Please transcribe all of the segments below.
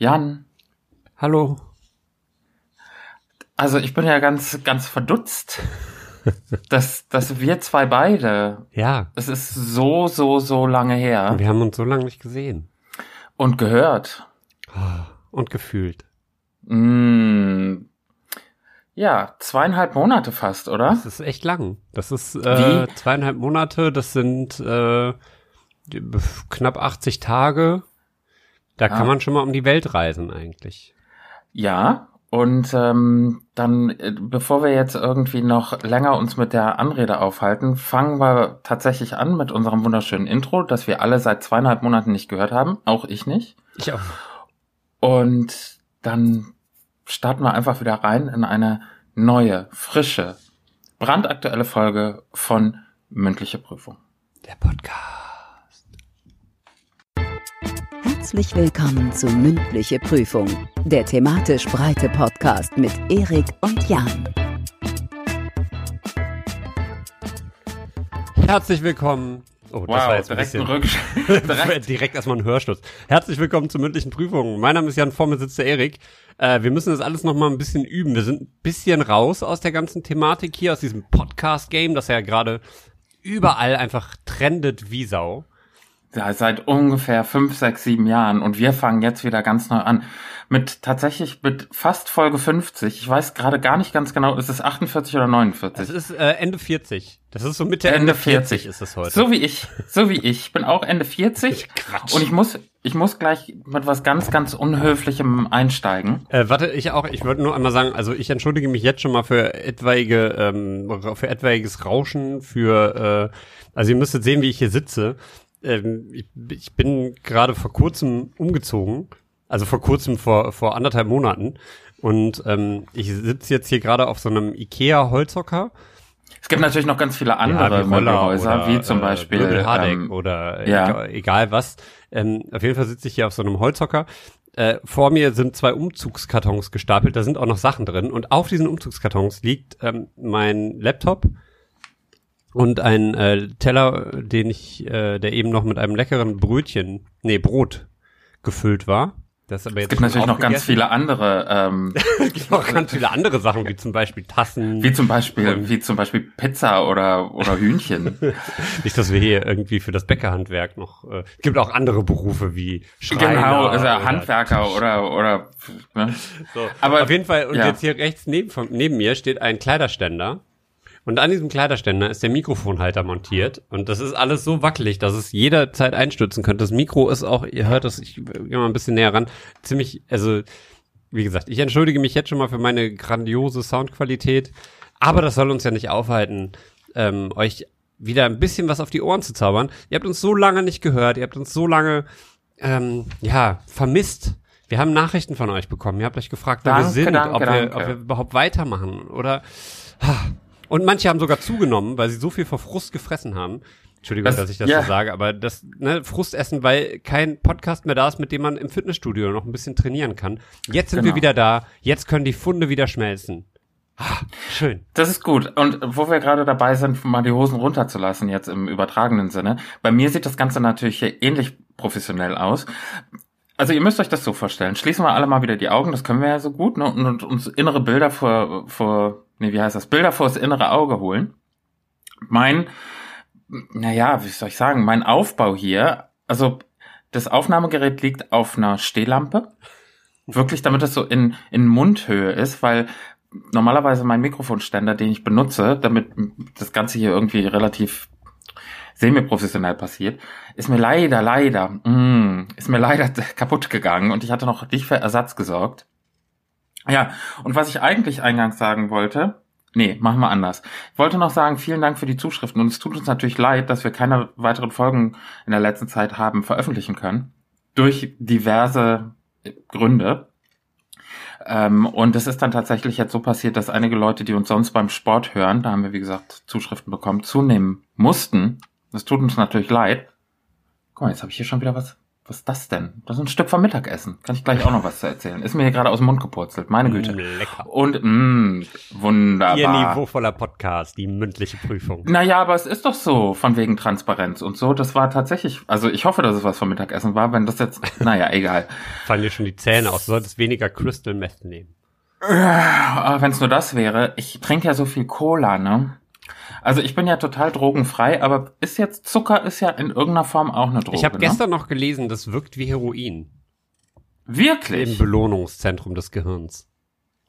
Jan. Hallo. Also ich bin ja ganz, ganz verdutzt, dass, dass wir zwei beide. Ja. Es ist so, so, so lange her. Wir haben uns so lange nicht gesehen. Und gehört. Und gefühlt. Mm, ja, zweieinhalb Monate fast, oder? Das ist echt lang. Das ist äh, zweieinhalb Monate, das sind äh, knapp 80 Tage. Da ja. kann man schon mal um die Welt reisen eigentlich. Ja, und ähm, dann, äh, bevor wir jetzt irgendwie noch länger uns mit der Anrede aufhalten, fangen wir tatsächlich an mit unserem wunderschönen Intro, das wir alle seit zweieinhalb Monaten nicht gehört haben. Auch ich nicht. Ich auch. Und dann starten wir einfach wieder rein in eine neue, frische, brandaktuelle Folge von Mündliche Prüfung. Der Podcast. Herzlich willkommen zu Mündliche Prüfung, der thematisch breite Podcast mit Erik und Jan. Herzlich willkommen. Oh, das wow, war jetzt direkt ein bisschen, direkt. direkt erstmal ein Hörsturz. Herzlich willkommen zur mündlichen Prüfung. Mein Name ist Jan, vor mir sitzt der Erik. Äh, wir müssen das alles nochmal ein bisschen üben. Wir sind ein bisschen raus aus der ganzen Thematik hier, aus diesem Podcast-Game, das ja gerade überall einfach trendet wie Sau ja, seit ungefähr fünf, sechs, sieben Jahren und wir fangen jetzt wieder ganz neu an. Mit tatsächlich mit fast Folge 50. Ich weiß gerade gar nicht ganz genau, ist es 48 oder 49? Es ist äh, Ende 40. Das ist so Mitte Ende, Ende 40. 40 ist es heute. So wie ich, so wie ich. Ich bin auch Ende 40 Quatsch. und ich muss ich muss gleich mit was ganz ganz unhöflichem einsteigen. Äh, warte, ich auch, ich wollte nur einmal sagen, also ich entschuldige mich jetzt schon mal für etwaige ähm, für etwaiges Rauschen, für äh, also ihr müsstet sehen, wie ich hier sitze ähm, ich, ich bin gerade vor kurzem umgezogen, also vor kurzem vor, vor anderthalb Monaten. Und ähm, ich sitze jetzt hier gerade auf so einem Ikea-Holzhocker. Es gibt natürlich noch ganz viele andere ja, Möbelhäuser, wie zum äh, Beispiel äh, Hardeck ähm, oder ja. egal, egal was. Ähm, auf jeden Fall sitze ich hier auf so einem Holzhocker. Äh, vor mir sind zwei Umzugskartons gestapelt, da sind auch noch Sachen drin. Und auf diesen Umzugskartons liegt ähm, mein Laptop, und ein äh, Teller, den ich, äh, der eben noch mit einem leckeren Brötchen, nee, Brot gefüllt war. Das aber jetzt es gibt natürlich noch ganz viele andere. Ähm, es gibt noch ganz viele andere Sachen, wie zum Beispiel Tassen. Wie zum Beispiel, wie zum Beispiel Pizza oder oder Hühnchen. Nicht, dass wir hier irgendwie für das Bäckerhandwerk noch. Äh, es gibt auch andere Berufe wie Schreiner. Genau, also oder Handwerker oder oder. Ne? So, aber auf jeden Fall. Und ja. jetzt hier rechts neben von, neben mir steht ein Kleiderständer und an diesem Kleiderständer ist der Mikrofonhalter montiert. Und das ist alles so wackelig, dass es jederzeit einstürzen könnte. Das Mikro ist auch, ihr hört das, ich gehe mal ein bisschen näher ran, ziemlich, also, wie gesagt, ich entschuldige mich jetzt schon mal für meine grandiose Soundqualität. Aber das soll uns ja nicht aufhalten, ähm, euch wieder ein bisschen was auf die Ohren zu zaubern. Ihr habt uns so lange nicht gehört, ihr habt uns so lange, ähm, ja, vermisst. Wir haben Nachrichten von euch bekommen. Ihr habt euch gefragt, wer wir sind, danke, ob, danke. Wir, ob wir überhaupt weitermachen oder. Und manche haben sogar zugenommen, weil sie so viel vor Frust gefressen haben. Entschuldigung, das, dass ich das ja. so sage, aber das ne, Frustessen, weil kein Podcast mehr da ist, mit dem man im Fitnessstudio noch ein bisschen trainieren kann. Jetzt sind genau. wir wieder da. Jetzt können die Funde wieder schmelzen. Ah, schön. Das ist gut. Und wo wir gerade dabei sind, mal die Hosen runterzulassen, jetzt im übertragenen Sinne. Bei mir sieht das Ganze natürlich hier ähnlich professionell aus. Also ihr müsst euch das so vorstellen. Schließen wir alle mal wieder die Augen, das können wir ja so gut, ne? Und, und uns innere Bilder vor, vor nee, wie heißt das, Bilder vors innere Auge holen. Mein, naja, wie soll ich sagen, mein Aufbau hier, also das Aufnahmegerät liegt auf einer Stehlampe. Wirklich, damit es so in, in Mundhöhe ist, weil normalerweise mein Mikrofonständer, den ich benutze, damit das Ganze hier irgendwie relativ semi-professionell passiert, ist mir leider, leider, mm, ist mir leider kaputt gegangen und ich hatte noch nicht für Ersatz gesorgt. Ja, und was ich eigentlich eingangs sagen wollte, nee, machen wir anders. Ich wollte noch sagen, vielen Dank für die Zuschriften und es tut uns natürlich leid, dass wir keine weiteren Folgen in der letzten Zeit haben veröffentlichen können. Durch diverse Gründe. Ähm, und es ist dann tatsächlich jetzt so passiert, dass einige Leute, die uns sonst beim Sport hören, da haben wir wie gesagt Zuschriften bekommen, zunehmen mussten. Das tut uns natürlich leid. Guck mal, jetzt habe ich hier schon wieder was Was ist das denn? Das ist ein Stück vom Mittagessen. Kann ich gleich auch noch was zu erzählen. Ist mir hier gerade aus dem Mund gepurzelt. Meine Güte. Mm, lecker. Und, mh, wunderbar. Ihr niveauvoller Podcast, die mündliche Prüfung. Naja, aber es ist doch so, von wegen Transparenz und so. Das war tatsächlich, also ich hoffe, dass es was vom Mittagessen war. Wenn das jetzt, naja, egal. Fallen dir schon die Zähne aus. Du solltest weniger Crystal Meth nehmen. Wenn es nur das wäre. Ich trinke ja so viel Cola, ne? Also ich bin ja total drogenfrei, aber ist jetzt Zucker ist ja in irgendeiner Form auch eine Droge. Ich habe ne? gestern noch gelesen, das wirkt wie Heroin. Wirklich? Im Belohnungszentrum des Gehirns.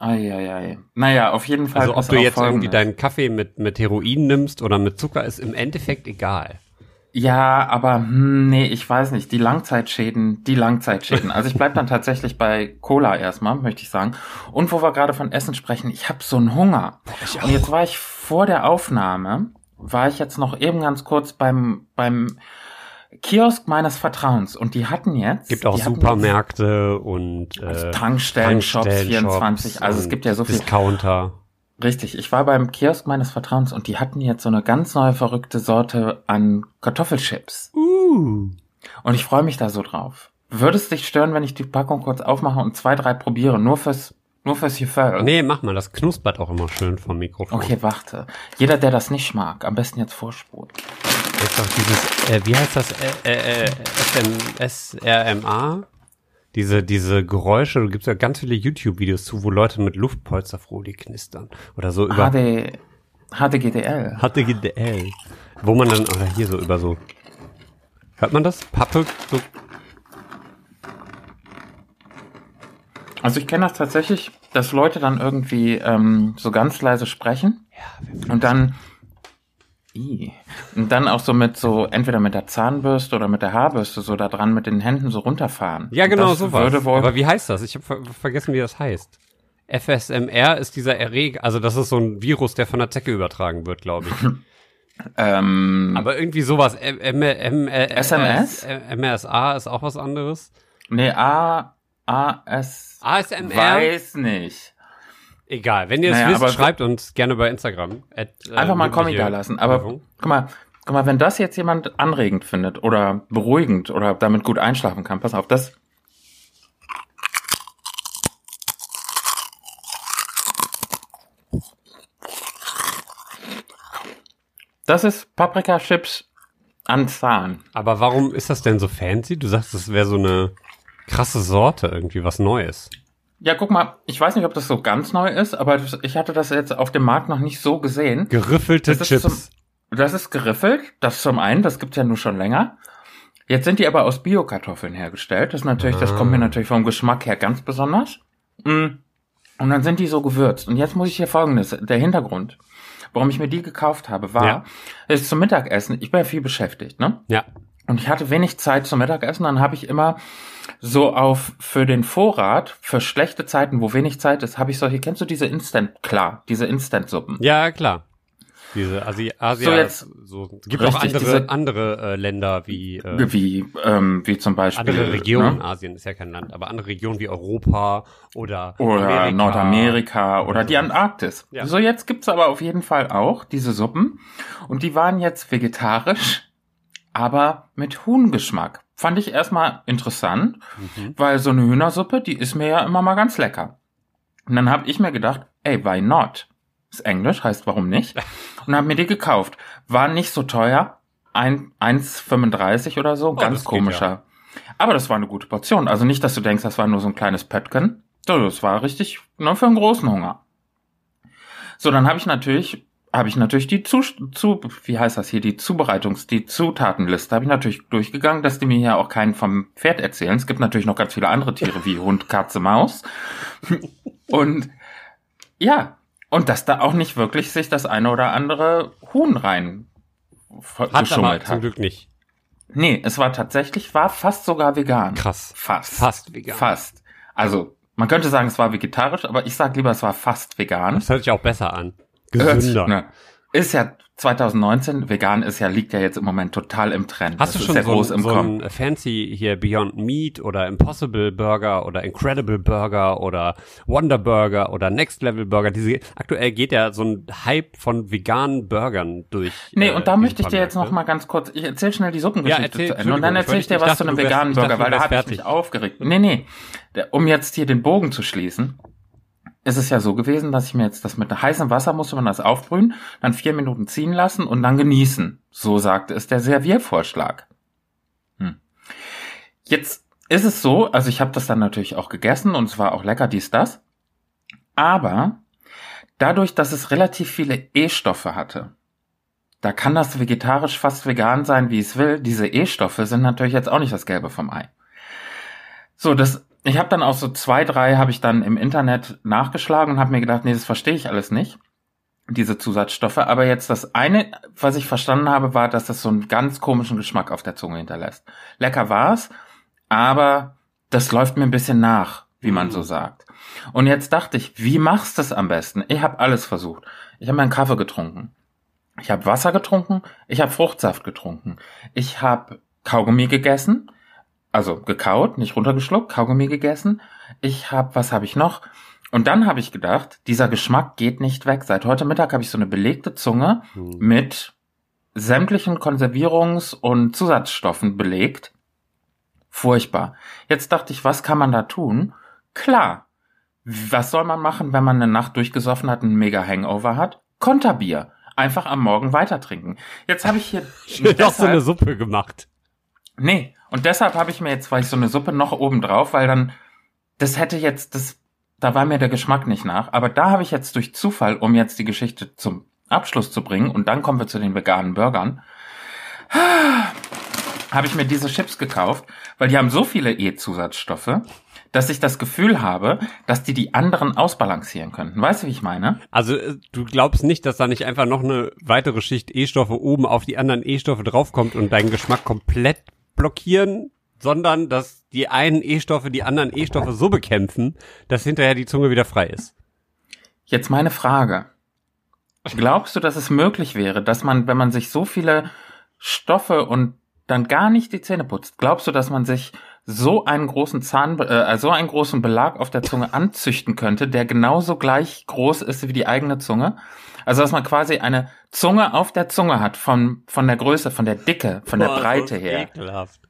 Eieiei. Naja, auf jeden Fall. Also ob du jetzt irgendwie deinen Kaffee mit, mit Heroin nimmst oder mit Zucker, ist im Endeffekt egal. Ja, aber hm, nee, ich weiß nicht. Die Langzeitschäden, die Langzeitschäden. Also ich bleib dann tatsächlich bei Cola erstmal, möchte ich sagen. Und wo wir gerade von Essen sprechen, ich habe so einen Hunger. Und jetzt war ich vor der Aufnahme, war ich jetzt noch eben ganz kurz beim beim Kiosk meines Vertrauens und die hatten jetzt gibt auch Supermärkte und äh, Tankstellen, Shops 24, also es gibt ja so viel Discounter. Richtig, ich war beim Kiosk meines Vertrauens und die hatten jetzt so eine ganz neue verrückte Sorte an Kartoffelchips. Uh. Und ich freue mich da so drauf. Würde es dich stören, wenn ich die Packung kurz aufmache und zwei, drei probiere, nur fürs nur fürs Gefühl. Nee, mach mal, das knuspert auch immer schön vom Mikrofon. Okay, warte. Jeder, der das nicht mag, am besten jetzt vorspulen. Jetzt doch dieses, äh, wie heißt das, äh, äh, äh SRMA? diese, diese Geräusche, du gibst ja ganz viele YouTube-Videos zu, wo Leute mit Luftpolsterfolie knistern. Oder so über. HD, HDGDL. HDGDL. Wo man dann, oder hier so über so. Hört man das? Pappe, so. Also ich kenne das tatsächlich, dass Leute dann irgendwie ähm, so ganz leise sprechen ja, und dann I. Und dann auch so mit so, entweder mit der Zahnbürste oder mit der Haarbürste so da dran mit den Händen so runterfahren. Ja, genau, sowas. Aber wie heißt das? Ich habe ver vergessen, wie das heißt. FSMR ist dieser Erreger, also das ist so ein Virus, der von der Zecke übertragen wird, glaube ich. ähm, Aber irgendwie sowas. M M M SMS? MRSA ist auch was anderes. Nee, A, A, S. ASMR? Weiß nicht. Egal, wenn ihr es naja, wisst, schreibt uns gerne bei Instagram. At, äh, einfach mal einen Comic da lassen. Aber guck mal, guck mal, wenn das jetzt jemand anregend findet oder beruhigend oder damit gut einschlafen kann, pass auf, das. Das ist Paprika-Chips an Zahn. Aber warum ist das denn so fancy? Du sagst, das wäre so eine krasse Sorte, irgendwie was Neues. Ja, guck mal, ich weiß nicht, ob das so ganz neu ist, aber ich hatte das jetzt auf dem Markt noch nicht so gesehen. Geriffelte das Chips. Zum, das ist geriffelt, das zum einen, das gibt's ja nur schon länger. Jetzt sind die aber aus Bio-Kartoffeln hergestellt. Das ist natürlich, ah. das kommt mir ah. natürlich vom Geschmack her ganz besonders. Mm. Und dann sind die so gewürzt. Und jetzt muss ich hier folgendes, der Hintergrund, warum ich mir die gekauft habe, war, ja. ist zum Mittagessen, ich bin ja viel beschäftigt, ne? Ja. Und ich hatte wenig Zeit zum Mittagessen, dann habe ich immer so auf für den Vorrat, für schlechte Zeiten, wo wenig Zeit ist, habe ich solche, kennst du diese Instant, klar, diese Instant-Suppen? Ja, klar. Diese Asi Asia, so jetzt, so, gibt auch andere, diese, andere äh, Länder wie, äh, wie, ähm, wie zum Beispiel. Andere Regionen, ne? Asien ist ja kein Land, aber andere Regionen wie Europa oder, oder Amerika. Nordamerika oder die Antarktis. Ja. So jetzt gibt's aber auf jeden Fall auch diese Suppen und die waren jetzt vegetarisch, aber mit Huhngeschmack. Fand ich erstmal interessant, mhm. weil so eine Hühnersuppe, die ist mir ja immer mal ganz lecker. Und dann habe ich mir gedacht, ey, why not? Ist Englisch, heißt warum nicht? Und habe mir die gekauft. War nicht so teuer, 1,35 oder so, oh, ganz komischer. Ja. Aber das war eine gute Portion. Also nicht, dass du denkst, das war nur so ein kleines Pöttchen. Das war richtig, nur für einen großen Hunger. So, dann habe ich natürlich habe ich natürlich die zu, zu, wie heißt das hier, die Zubereitungs-, die Zutatenliste habe ich natürlich durchgegangen, dass die mir hier auch keinen vom Pferd erzählen. Es gibt natürlich noch ganz viele andere Tiere wie Hund, Katze, Maus. Und ja, und dass da auch nicht wirklich sich das eine oder andere Huhn rein hat aber zum Glück nicht. Nee, es war tatsächlich, war fast sogar vegan. Krass. Fast. Fast vegan. Fast. Also, man könnte sagen, es war vegetarisch, aber ich sag lieber, es war fast vegan. Das hört sich auch besser an. Gesünder. Ne, ist ja 2019, vegan ist ja, liegt ja jetzt im Moment total im Trend. Hast das du schon so, so ein fancy hier Beyond Meat oder Impossible Burger oder Incredible Burger oder Wonder Burger oder Next Level Burger? Diese, aktuell geht ja so ein Hype von veganen Burgern durch. Nee, äh, und da möchte ich dir jetzt noch mal ganz kurz, ich erzähl schnell die Suppengeschichte ja, erzähl, zu Ende und dann erzähl ich dir was dachte, zu einem veganen Burger, weil da habe ich mich aufgeregt. Nee, nee, um jetzt hier den Bogen zu schließen ist es ja so gewesen, dass ich mir jetzt das mit heißem Wasser musste man das aufbrühen, dann vier Minuten ziehen lassen und dann genießen. So sagte es der Serviervorschlag. Hm. Jetzt ist es so, also ich habe das dann natürlich auch gegessen und es war auch lecker dies, das. Aber dadurch, dass es relativ viele E-Stoffe hatte, da kann das vegetarisch fast vegan sein, wie es will. Diese E-Stoffe sind natürlich jetzt auch nicht das Gelbe vom Ei. So, das ich habe dann auch so zwei, drei habe ich dann im Internet nachgeschlagen und habe mir gedacht, nee, das verstehe ich alles nicht, diese Zusatzstoffe. Aber jetzt das eine, was ich verstanden habe, war, dass das so einen ganz komischen Geschmack auf der Zunge hinterlässt. Lecker war's, aber das läuft mir ein bisschen nach, wie man so mhm. sagt. Und jetzt dachte ich, wie machst du es am besten? Ich habe alles versucht. Ich habe meinen Kaffee getrunken. Ich habe Wasser getrunken. Ich habe Fruchtsaft getrunken. Ich habe Kaugummi gegessen also gekaut, nicht runtergeschluckt, Kaugummi gegessen. Ich habe, was habe ich noch? Und dann habe ich gedacht, dieser Geschmack geht nicht weg. Seit heute Mittag habe ich so eine belegte Zunge hm. mit sämtlichen Konservierungs- und Zusatzstoffen belegt. Furchtbar. Jetzt dachte ich, was kann man da tun? Klar. Was soll man machen, wenn man eine Nacht durchgesoffen hat, einen mega Hangover hat? Konterbier. Einfach am Morgen weiter trinken. Jetzt habe ich hier doch so eine Suppe gemacht. Nee, und deshalb habe ich mir jetzt, weil ich so eine Suppe noch oben drauf, weil dann, das hätte jetzt, das, da war mir der Geschmack nicht nach. Aber da habe ich jetzt durch Zufall, um jetzt die Geschichte zum Abschluss zu bringen, und dann kommen wir zu den veganen Burgern, habe ich mir diese Chips gekauft, weil die haben so viele E-Zusatzstoffe, dass ich das Gefühl habe, dass die die anderen ausbalancieren könnten. Weißt du, wie ich meine? Also äh, du glaubst nicht, dass da nicht einfach noch eine weitere Schicht E-Stoffe oben auf die anderen E-Stoffe draufkommt und dein Geschmack komplett blockieren, sondern dass die einen E-Stoffe die anderen E-Stoffe so bekämpfen, dass hinterher die Zunge wieder frei ist. Jetzt meine Frage. Glaubst du, dass es möglich wäre, dass man, wenn man sich so viele Stoffe und dann gar nicht die Zähne putzt, glaubst du, dass man sich so einen großen Zahn, äh, so einen großen Belag auf der Zunge anzüchten könnte, der genauso gleich groß ist wie die eigene Zunge? Also dass man quasi eine Zunge auf der Zunge hat von von der Größe, von der Dicke, von Boah, der Breite her. Ekelhaft.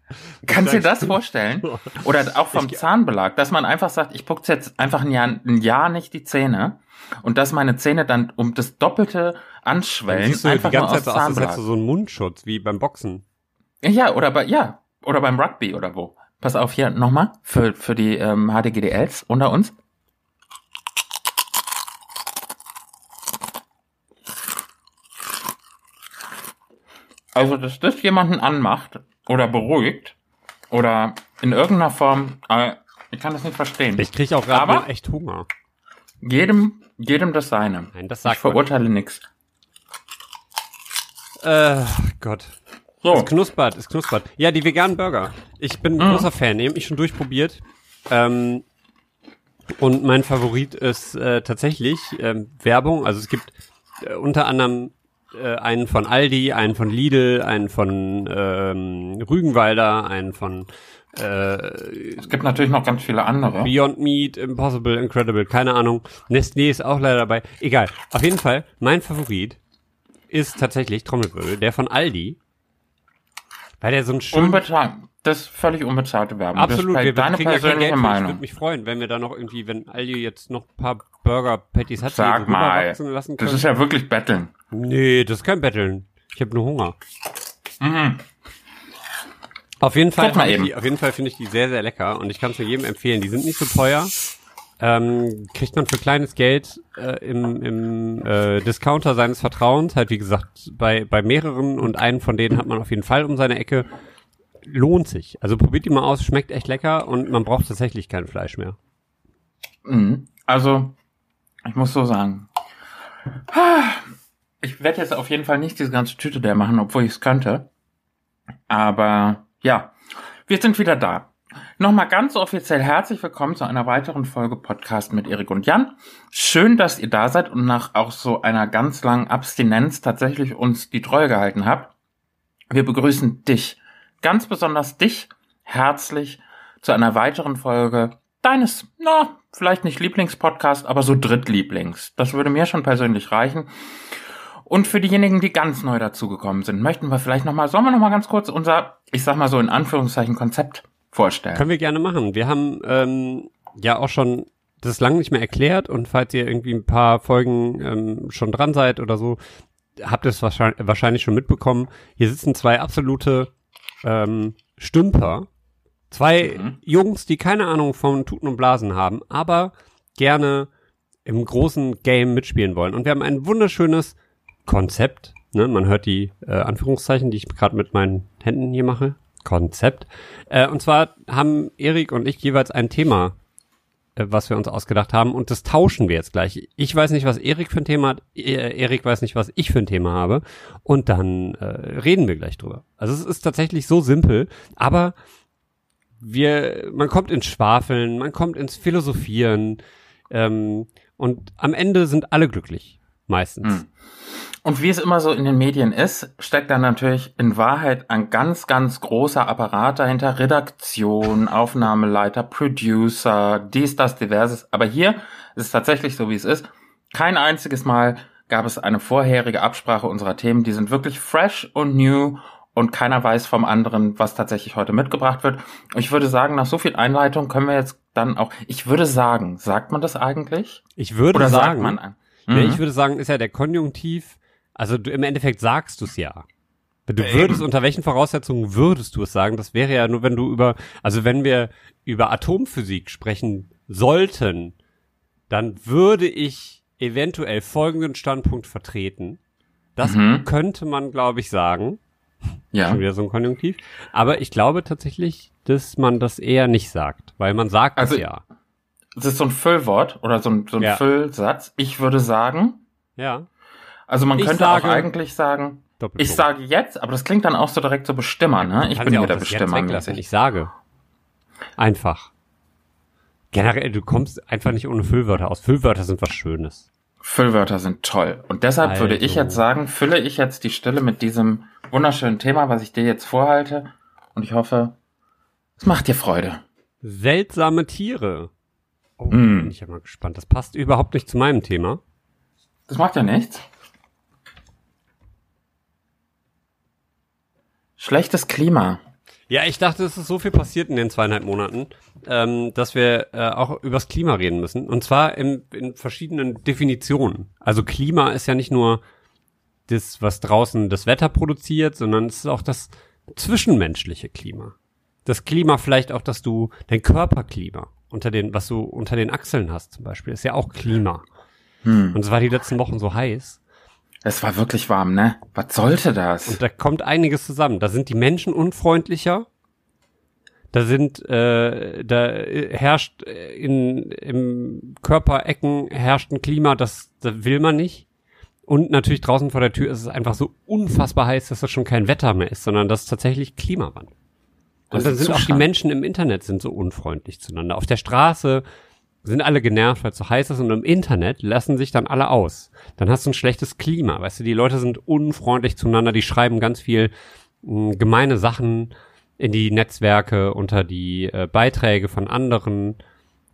Kannst du dir das vorstellen? Oder auch vom ich, Zahnbelag, dass man einfach sagt, ich putze jetzt einfach ein Jahr, ein Jahr nicht die Zähne und dass meine Zähne dann um das Doppelte anschwellen, du einfach die ganze nur aus Zeit. Aus, als so ein Mundschutz wie beim Boxen. Ja, oder bei ja, oder beim Rugby oder wo. Pass auf hier nochmal für für die ähm, HDGDLs unter uns. Also, dass das jemanden anmacht oder beruhigt oder in irgendeiner Form, äh, ich kann das nicht verstehen. Ich kriege auch gerade echt Hunger. Jedem, jedem das seine. Nein, das sagt Ich verurteile nichts. Äh, Gott. So. Es knuspert, es knuspert. Ja, die veganen Burger. Ich bin ein mhm. großer Fan, die habe ich schon durchprobiert. Ähm, und mein Favorit ist äh, tatsächlich ähm, Werbung. Also es gibt äh, unter anderem äh, einen von Aldi, einen von Lidl, einen von ähm, Rügenwalder, einen von äh, es gibt natürlich noch ganz viele andere. Beyond Meat, Impossible, Incredible, keine Ahnung. Nestlé ist auch leider dabei. Egal. Auf jeden Fall, mein Favorit ist tatsächlich Trommelwirbel, der von Aldi. Weil der so ein schön... Unbezahlt. Das ist völlig unbezahlte Werbung. Absolut. Das ist wir deine persönliche ja Meinung. Ich würde mich freuen, wenn wir da noch irgendwie, wenn Aldi jetzt noch ein paar Burger Patties hat, Sag mal, lassen können. das ist ja wirklich Betteln. Nee, das ist kein Betteln. Ich habe nur Hunger. Mhm. Auf jeden Fall, die, auf jeden Fall finde ich die sehr, sehr lecker und ich kann es jedem empfehlen. Die sind nicht so teuer. Ähm, kriegt man für kleines Geld äh, im, im äh, Discounter seines Vertrauens, halt wie gesagt, bei, bei mehreren und einen von denen hat man auf jeden Fall um seine Ecke. Lohnt sich. Also probiert die mal aus, schmeckt echt lecker und man braucht tatsächlich kein Fleisch mehr. Mhm. Also, ich muss so sagen, ich werde jetzt auf jeden Fall nicht diese ganze Tüte der machen, obwohl ich es könnte. Aber ja, wir sind wieder da. Nochmal ganz offiziell herzlich willkommen zu einer weiteren Folge Podcast mit Erik und Jan. Schön, dass ihr da seid und nach auch so einer ganz langen Abstinenz tatsächlich uns die Treue gehalten habt. Wir begrüßen dich, ganz besonders dich, herzlich zu einer weiteren Folge deines, na, vielleicht nicht Lieblingspodcast, aber so Drittlieblings. Das würde mir schon persönlich reichen. Und für diejenigen, die ganz neu dazugekommen sind, möchten wir vielleicht nochmal, sollen wir nochmal ganz kurz unser, ich sag mal so in Anführungszeichen, Konzept vorstellen? Können wir gerne machen. Wir haben ähm, ja auch schon das lange nicht mehr erklärt und falls ihr irgendwie ein paar Folgen ähm, schon dran seid oder so, habt ihr es wahrscheinlich, wahrscheinlich schon mitbekommen. Hier sitzen zwei absolute ähm, Stümper. Zwei mhm. Jungs, die keine Ahnung von Tuten und Blasen haben, aber gerne im großen Game mitspielen wollen. Und wir haben ein wunderschönes Konzept. Ne? Man hört die äh, Anführungszeichen, die ich gerade mit meinen Händen hier mache. Konzept. Äh, und zwar haben Erik und ich jeweils ein Thema, äh, was wir uns ausgedacht haben, und das tauschen wir jetzt gleich. Ich weiß nicht, was Erik für ein Thema hat, e Erik weiß nicht, was ich für ein Thema habe, und dann äh, reden wir gleich drüber. Also es ist tatsächlich so simpel, aber wir, man kommt ins Schwafeln, man kommt ins Philosophieren, ähm, und am Ende sind alle glücklich. Meistens. Hm. Und wie es immer so in den Medien ist, steckt da natürlich in Wahrheit ein ganz, ganz großer Apparat dahinter. Redaktion, Aufnahmeleiter, Producer, dies, das, diverses. Aber hier ist es tatsächlich so, wie es ist. Kein einziges Mal gab es eine vorherige Absprache unserer Themen. Die sind wirklich fresh und new und keiner weiß vom anderen, was tatsächlich heute mitgebracht wird. Ich würde sagen, nach so viel Einleitung können wir jetzt dann auch, ich würde sagen, sagt man das eigentlich? Ich würde Oder sagen, sagt man, mhm. ich würde sagen, ist ja der Konjunktiv also du, im Endeffekt sagst du es ja. Du würdest, unter welchen Voraussetzungen würdest du es sagen? Das wäre ja nur, wenn du über, also wenn wir über Atomphysik sprechen sollten, dann würde ich eventuell folgenden Standpunkt vertreten. Das mhm. könnte man, glaube ich, sagen. Ja. Schon wieder so ein Konjunktiv. Aber ich glaube tatsächlich, dass man das eher nicht sagt, weil man sagt also, es ja. Das ist so ein Füllwort oder so ein, so ein ja. Füllsatz. Ich würde sagen. Ja. Also man ich könnte auch eigentlich sagen, ich sage jetzt, aber das klingt dann auch so direkt so Bestimmer, ne? Ich bin ja der Bestimmer. Ich sage. Einfach. Generell, du kommst einfach nicht ohne Füllwörter aus. Füllwörter sind was Schönes. Füllwörter sind toll. Und deshalb also. würde ich jetzt sagen, fülle ich jetzt die Stille mit diesem wunderschönen Thema, was ich dir jetzt vorhalte. Und ich hoffe, es macht dir Freude. Seltsame Tiere. Oh, mm. bin ich ja mal gespannt. Das passt überhaupt nicht zu meinem Thema. Das macht ja nichts. Schlechtes Klima. Ja, ich dachte, es ist so viel passiert in den zweieinhalb Monaten, ähm, dass wir äh, auch übers Klima reden müssen. Und zwar in, in verschiedenen Definitionen. Also Klima ist ja nicht nur das, was draußen das Wetter produziert, sondern es ist auch das zwischenmenschliche Klima. Das Klima vielleicht auch, dass du dein Körperklima unter den, was du unter den Achseln hast zum Beispiel, ist ja auch Klima. Hm. Und es war die letzten Wochen so heiß. Es war wirklich warm, ne? Was sollte das? Und da kommt einiges zusammen. Da sind die Menschen unfreundlicher. Da sind, äh, da herrscht in im Körperecken herrscht ein Klima, das, das will man nicht. Und natürlich draußen vor der Tür ist es einfach so unfassbar heiß, dass das schon kein Wetter mehr ist, sondern das ist tatsächlich Klimawandel. Und dann sind Zustand. auch die Menschen im Internet sind so unfreundlich zueinander. Auf der Straße sind alle genervt, weil es so heiß ist und im Internet lassen sich dann alle aus. Dann hast du ein schlechtes Klima, weißt du, die Leute sind unfreundlich zueinander, die schreiben ganz viel mh, hm, gemeine Sachen in die Netzwerke, unter die äh, Beiträge von anderen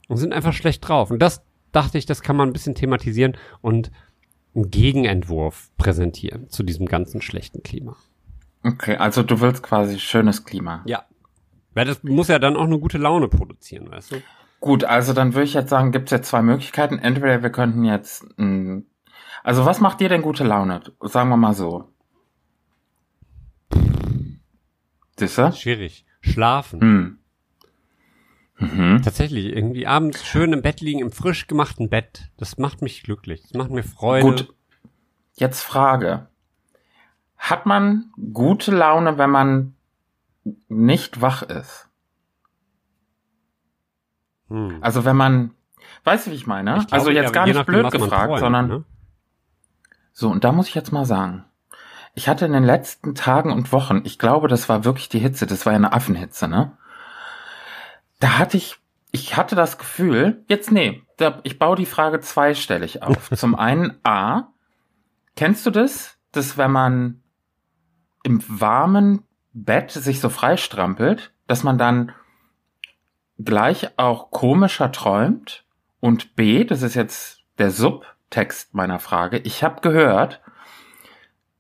und sind einfach schlecht drauf. Und das dachte ich, das kann man ein bisschen thematisieren und einen Gegenentwurf präsentieren zu diesem ganzen schlechten Klima. Okay, also du willst quasi schönes Klima. Ja. Weil das muss ja dann auch eine gute Laune produzieren, weißt du? Gut, also dann würde ich jetzt sagen, gibt es jetzt zwei Möglichkeiten. Entweder wir könnten jetzt, mh, also was macht dir denn gute Laune? Sagen wir mal so. Siehste? Schwierig. Schlafen. Hm. Mhm. Tatsächlich, irgendwie abends schön im Bett liegen, im frisch gemachten Bett. Das macht mich glücklich. Das macht mir Freude. Gut. Jetzt Frage. Hat man gute Laune, wenn man nicht wach ist? Hm. Also wenn man, weißt du, wie ich meine? Ich also jetzt gar nicht nachdem, blöd gefragt, träumt, sondern ne? so, und da muss ich jetzt mal sagen, ich hatte in den letzten Tagen und Wochen, ich glaube, das war wirklich die Hitze, das war ja eine Affenhitze, ne? da hatte ich, ich hatte das Gefühl, jetzt nee, da, ich baue die Frage zweistellig auf. Zum einen, A, kennst du das, dass wenn man im warmen Bett sich so freistrampelt, dass man dann gleich auch komischer träumt? Und B, das ist jetzt der Subtext meiner Frage, ich habe gehört,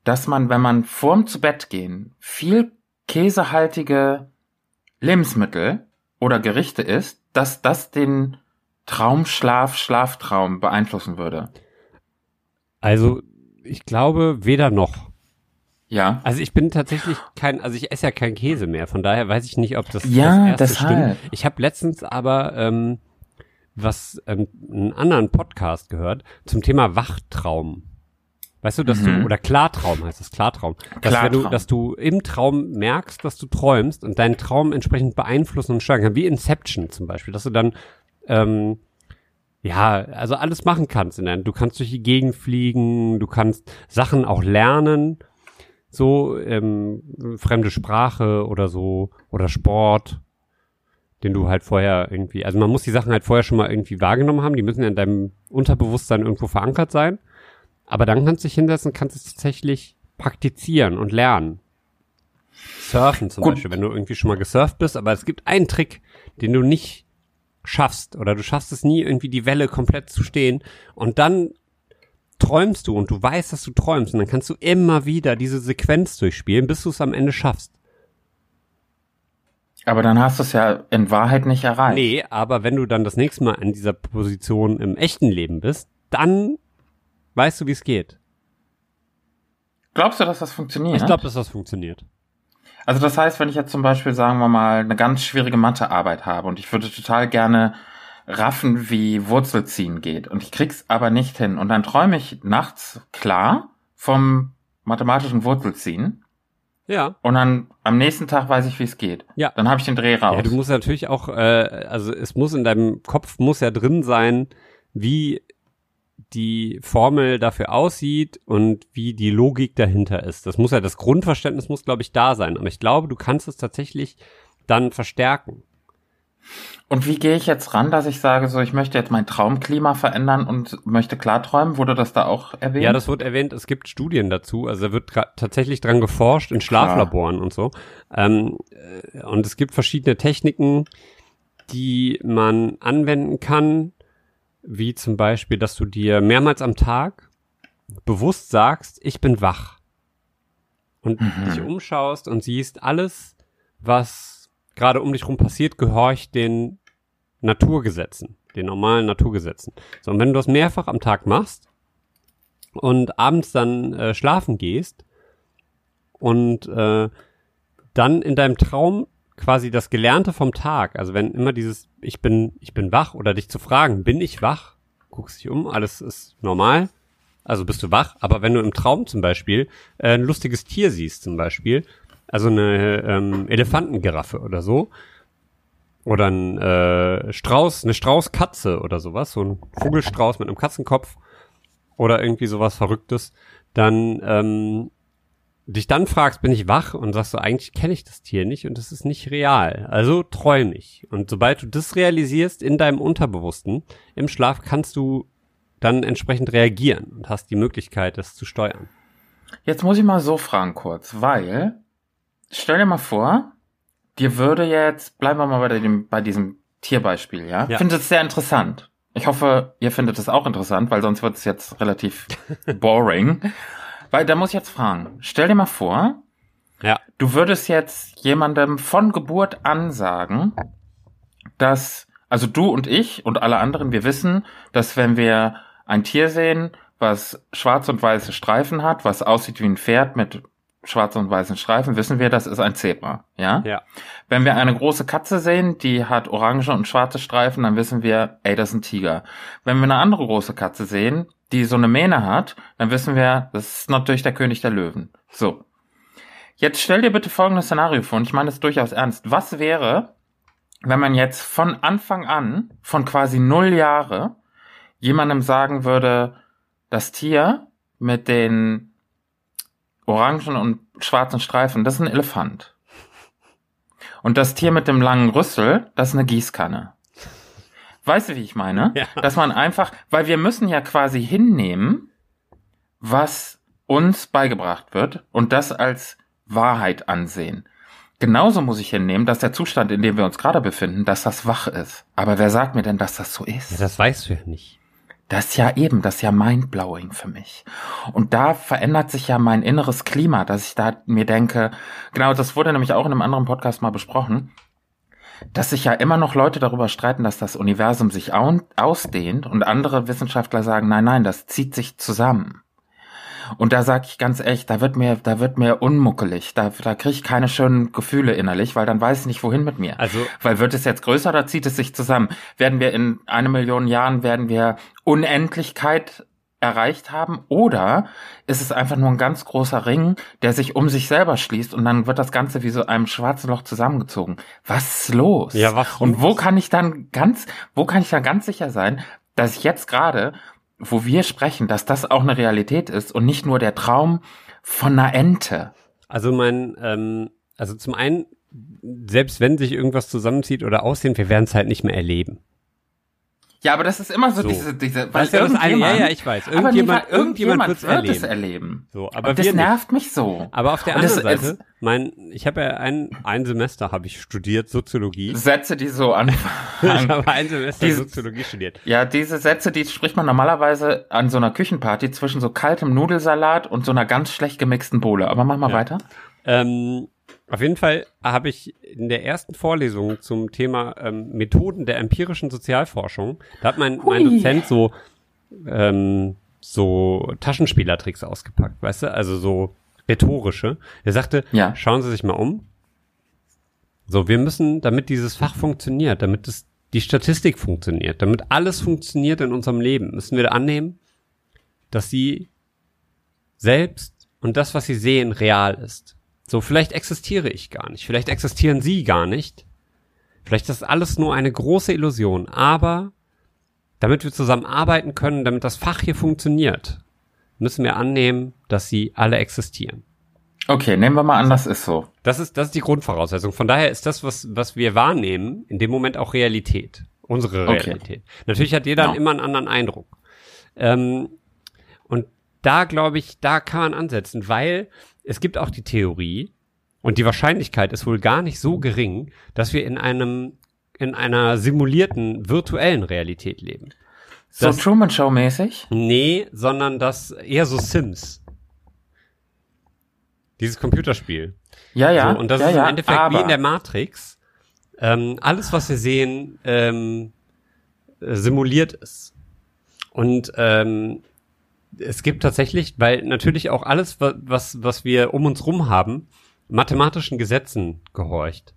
dass man, wenn man vorm zu Bett gehen viel käsehaltige Lebensmittel oder Gerichte isst, dass das den Traumschlaf, Schlaftraum beeinflussen würde? Also, ich glaube weder noch. Ja. Also ich bin tatsächlich kein, also ich esse ja kein Käse mehr, von daher weiß ich nicht, ob das, ja, das erste deshalb. stimmt. Ich habe letztens aber ähm, was ähm, einen anderen Podcast gehört zum Thema Wachtraum. Weißt du, dass mhm. du, oder Klartraum heißt es, Klartraum. Dass, Klartraum. Du, dass du im Traum merkst, dass du träumst und deinen Traum entsprechend beeinflussen und steuern kannst, wie Inception zum Beispiel, dass du dann, ähm, ja, also alles machen kannst. Du kannst durch die Gegend fliegen, du kannst Sachen auch lernen, so ähm, fremde Sprache oder so, oder Sport den du halt vorher irgendwie, also man muss die Sachen halt vorher schon mal irgendwie wahrgenommen haben, die müssen ja in deinem Unterbewusstsein irgendwo verankert sein. Aber dann kannst du dich hinsetzen, kannst es tatsächlich praktizieren und lernen. Surfen zum Gut. Beispiel, wenn du irgendwie schon mal gesurft bist, aber es gibt einen Trick, den du nicht schaffst oder du schaffst es nie irgendwie die Welle komplett zu stehen und dann träumst du und du weißt, dass du träumst und dann kannst du immer wieder diese Sequenz durchspielen, bis du es am Ende schaffst. Aber dann hast du es ja in Wahrheit nicht erreicht. Nee, aber wenn du dann das nächste Mal in dieser Position im echten Leben bist, dann weißt du, wie es geht. Glaubst du, dass das funktioniert? Ich glaube, dass das funktioniert. Also das heißt, wenn ich jetzt zum Beispiel, sagen wir mal, eine ganz schwierige Mathearbeit habe und ich würde total gerne raffen, wie Wurzelziehen geht und ich krieg's aber nicht hin und dann träume ich nachts klar vom mathematischen Wurzelziehen ja. Und dann am nächsten Tag weiß ich, wie es geht. Ja. Dann habe ich den Dreh raus. Ja, du musst natürlich auch, äh, also es muss in deinem Kopf muss ja drin sein, wie die Formel dafür aussieht und wie die Logik dahinter ist. Das muss ja, das Grundverständnis muss, glaube ich, da sein. Aber ich glaube, du kannst es tatsächlich dann verstärken. Und wie gehe ich jetzt ran, dass ich sage, so ich möchte jetzt mein Traumklima verändern und möchte klarträumen? Wurde das da auch erwähnt? Ja, das wird erwähnt. Es gibt Studien dazu. Also da wird tatsächlich dran geforscht in Schlaflaboren Klar. und so. Ähm, äh, und es gibt verschiedene Techniken, die man anwenden kann, wie zum Beispiel, dass du dir mehrmals am Tag bewusst sagst, ich bin wach. Und mhm. dich umschaust und siehst alles, was gerade um dich rum passiert, gehorcht den Naturgesetzen, den normalen Naturgesetzen. So, und wenn du das mehrfach am Tag machst und abends dann äh, schlafen gehst und äh, dann in deinem Traum quasi das Gelernte vom Tag, also wenn immer dieses ich bin ich bin wach oder dich zu fragen, bin ich wach? Guckst dich um, alles ist normal, also bist du wach, aber wenn du im Traum zum Beispiel äh, ein lustiges Tier siehst zum Beispiel also eine ähm, Elefantengiraffe oder so. Oder ein äh, Strauß, eine Straußkatze oder sowas, so ein Vogelstrauß mit einem Katzenkopf oder irgendwie sowas Verrücktes, dann ähm, dich dann fragst, bin ich wach und sagst so, eigentlich kenne ich das Tier nicht und es ist nicht real. Also träum ich. Und sobald du das realisierst in deinem Unterbewussten, im Schlaf kannst du dann entsprechend reagieren und hast die Möglichkeit, das zu steuern. Jetzt muss ich mal so fragen kurz, weil stell dir mal vor, dir würde jetzt, bleiben wir mal bei, dem, bei diesem Tierbeispiel, ja? ja. Ich finde es sehr interessant. Ich hoffe, ihr findet es auch interessant, weil sonst wird es jetzt relativ boring. weil da muss ich jetzt fragen, stell dir mal vor, ja. du würdest jetzt jemandem von Geburt an sagen, dass, also du und ich und alle anderen, wir wissen, dass wenn wir ein Tier sehen, was schwarz und weiße Streifen hat, was aussieht wie ein Pferd mit schwarzen und weißen Streifen, wissen wir, das ist ein Zebra, ja? Ja. Wenn wir eine große Katze sehen, die hat orange und schwarze Streifen, dann wissen wir, ey, das ist ein Tiger. Wenn wir eine andere große Katze sehen, die so eine Mähne hat, dann wissen wir, das ist natürlich der König der Löwen. So. Jetzt stell dir bitte folgendes Szenario vor, und ich meine es durchaus ernst. Was wäre, wenn man jetzt von Anfang an, von quasi null Jahre, jemandem sagen würde, das Tier mit den orangen und schwarzen Streifen, das ist ein Elefant. Und das Tier mit dem langen Rüssel, das ist eine Gießkanne. Weißt du, wie ich meine? Ja. Dass man einfach, weil wir müssen ja quasi hinnehmen, was uns beigebracht wird und das als Wahrheit ansehen. Genauso muss ich hinnehmen, dass der Zustand, in dem wir uns gerade befinden, dass das wach ist. Aber wer sagt mir denn, dass das so ist? Ja, das weißt du ja nicht. Das ist ja eben, das ist ja mindblowing für mich. Und da verändert sich ja mein inneres Klima, dass ich da mir denke, genau, das wurde nämlich auch in einem anderen Podcast mal besprochen, dass sich ja immer noch Leute darüber streiten, dass das Universum sich ausdehnt und andere Wissenschaftler sagen, nein, nein, das zieht sich zusammen. Und da sag ich ganz echt, da wird mir, da wird mir unmuckelig. Da, da kriege ich keine schönen Gefühle innerlich, weil dann weiß ich nicht, wohin mit mir. Also, weil wird es jetzt größer oder zieht es sich zusammen? Werden wir in eine Million Jahren, werden wir Unendlichkeit erreicht haben oder ist es einfach nur ein ganz großer Ring, der sich um sich selber schließt und dann wird das Ganze wie so einem schwarzen Loch zusammengezogen. Was ist los? Ja, was und wo kann ich dann ganz, wo kann ich dann ganz sicher sein, dass ich jetzt gerade, wo wir sprechen, dass das auch eine Realität ist und nicht nur der Traum von einer Ente? Also mein, ähm, also zum einen, selbst wenn sich irgendwas zusammenzieht oder aussehen, wir werden es halt nicht mehr erleben. Ja, aber das ist immer so, so. diese, diese, weil ja, irgendjemand, ja, ja, ich weiß. Irgendjemand, aber irgendjemand, wird erleben. es erleben. So, aber Und das nervt mich so. Aber auf der Und anderen Seite, mein, ich habe ja ein, ein Semester habe ich studiert Soziologie. Sätze, die so anfangen. ich habe ein Semester diese, Soziologie studiert. Ja, diese Sätze, die spricht man normalerweise an so einer Küchenparty zwischen so kaltem Nudelsalat und so einer ganz schlecht gemixten Bohle. Aber mach mal ja. weiter. Ähm, auf jeden Fall habe ich in der ersten Vorlesung zum Thema ähm, Methoden der empirischen Sozialforschung, da hat mein, mein Dozent so, ähm, so Taschenspielertricks ausgepackt, weißt du, also so rhetorische. Er sagte, ja. schauen Sie sich mal um. So, wir müssen, damit dieses Fach funktioniert, damit es die Statistik funktioniert, damit alles funktioniert in unserem Leben, müssen wir annehmen, dass sie selbst und das, was sie sehen, real ist. So, vielleicht existiere ich gar nicht, vielleicht existieren sie gar nicht. Vielleicht ist das alles nur eine große Illusion, aber damit wir zusammen arbeiten können, damit das Fach hier funktioniert, müssen wir annehmen, dass sie alle existieren. Okay, nehmen wir mal an, das ist so. Das ist, das ist die Grundvoraussetzung. Von daher ist das, was, was wir wahrnehmen, in dem Moment auch Realität. Unsere Realität. Okay. Natürlich hat jeder no. immer einen anderen Eindruck. Ähm, und da glaube ich, da kann man ansetzen, weil es gibt auch die Theorie, und die Wahrscheinlichkeit ist wohl gar nicht so gering, dass wir in einem, in einer simulierten virtuellen Realität leben. So Truman Show mäßig? Nee, sondern das eher so Sims. Dieses Computerspiel. Ja, ja. So, und das ja, ist im Endeffekt aber. wie in der Matrix. Ähm, alles, was wir sehen, ähm, simuliert ist. Und ähm, es gibt tatsächlich, weil natürlich auch alles, was, was wir um uns rum haben, mathematischen Gesetzen gehorcht.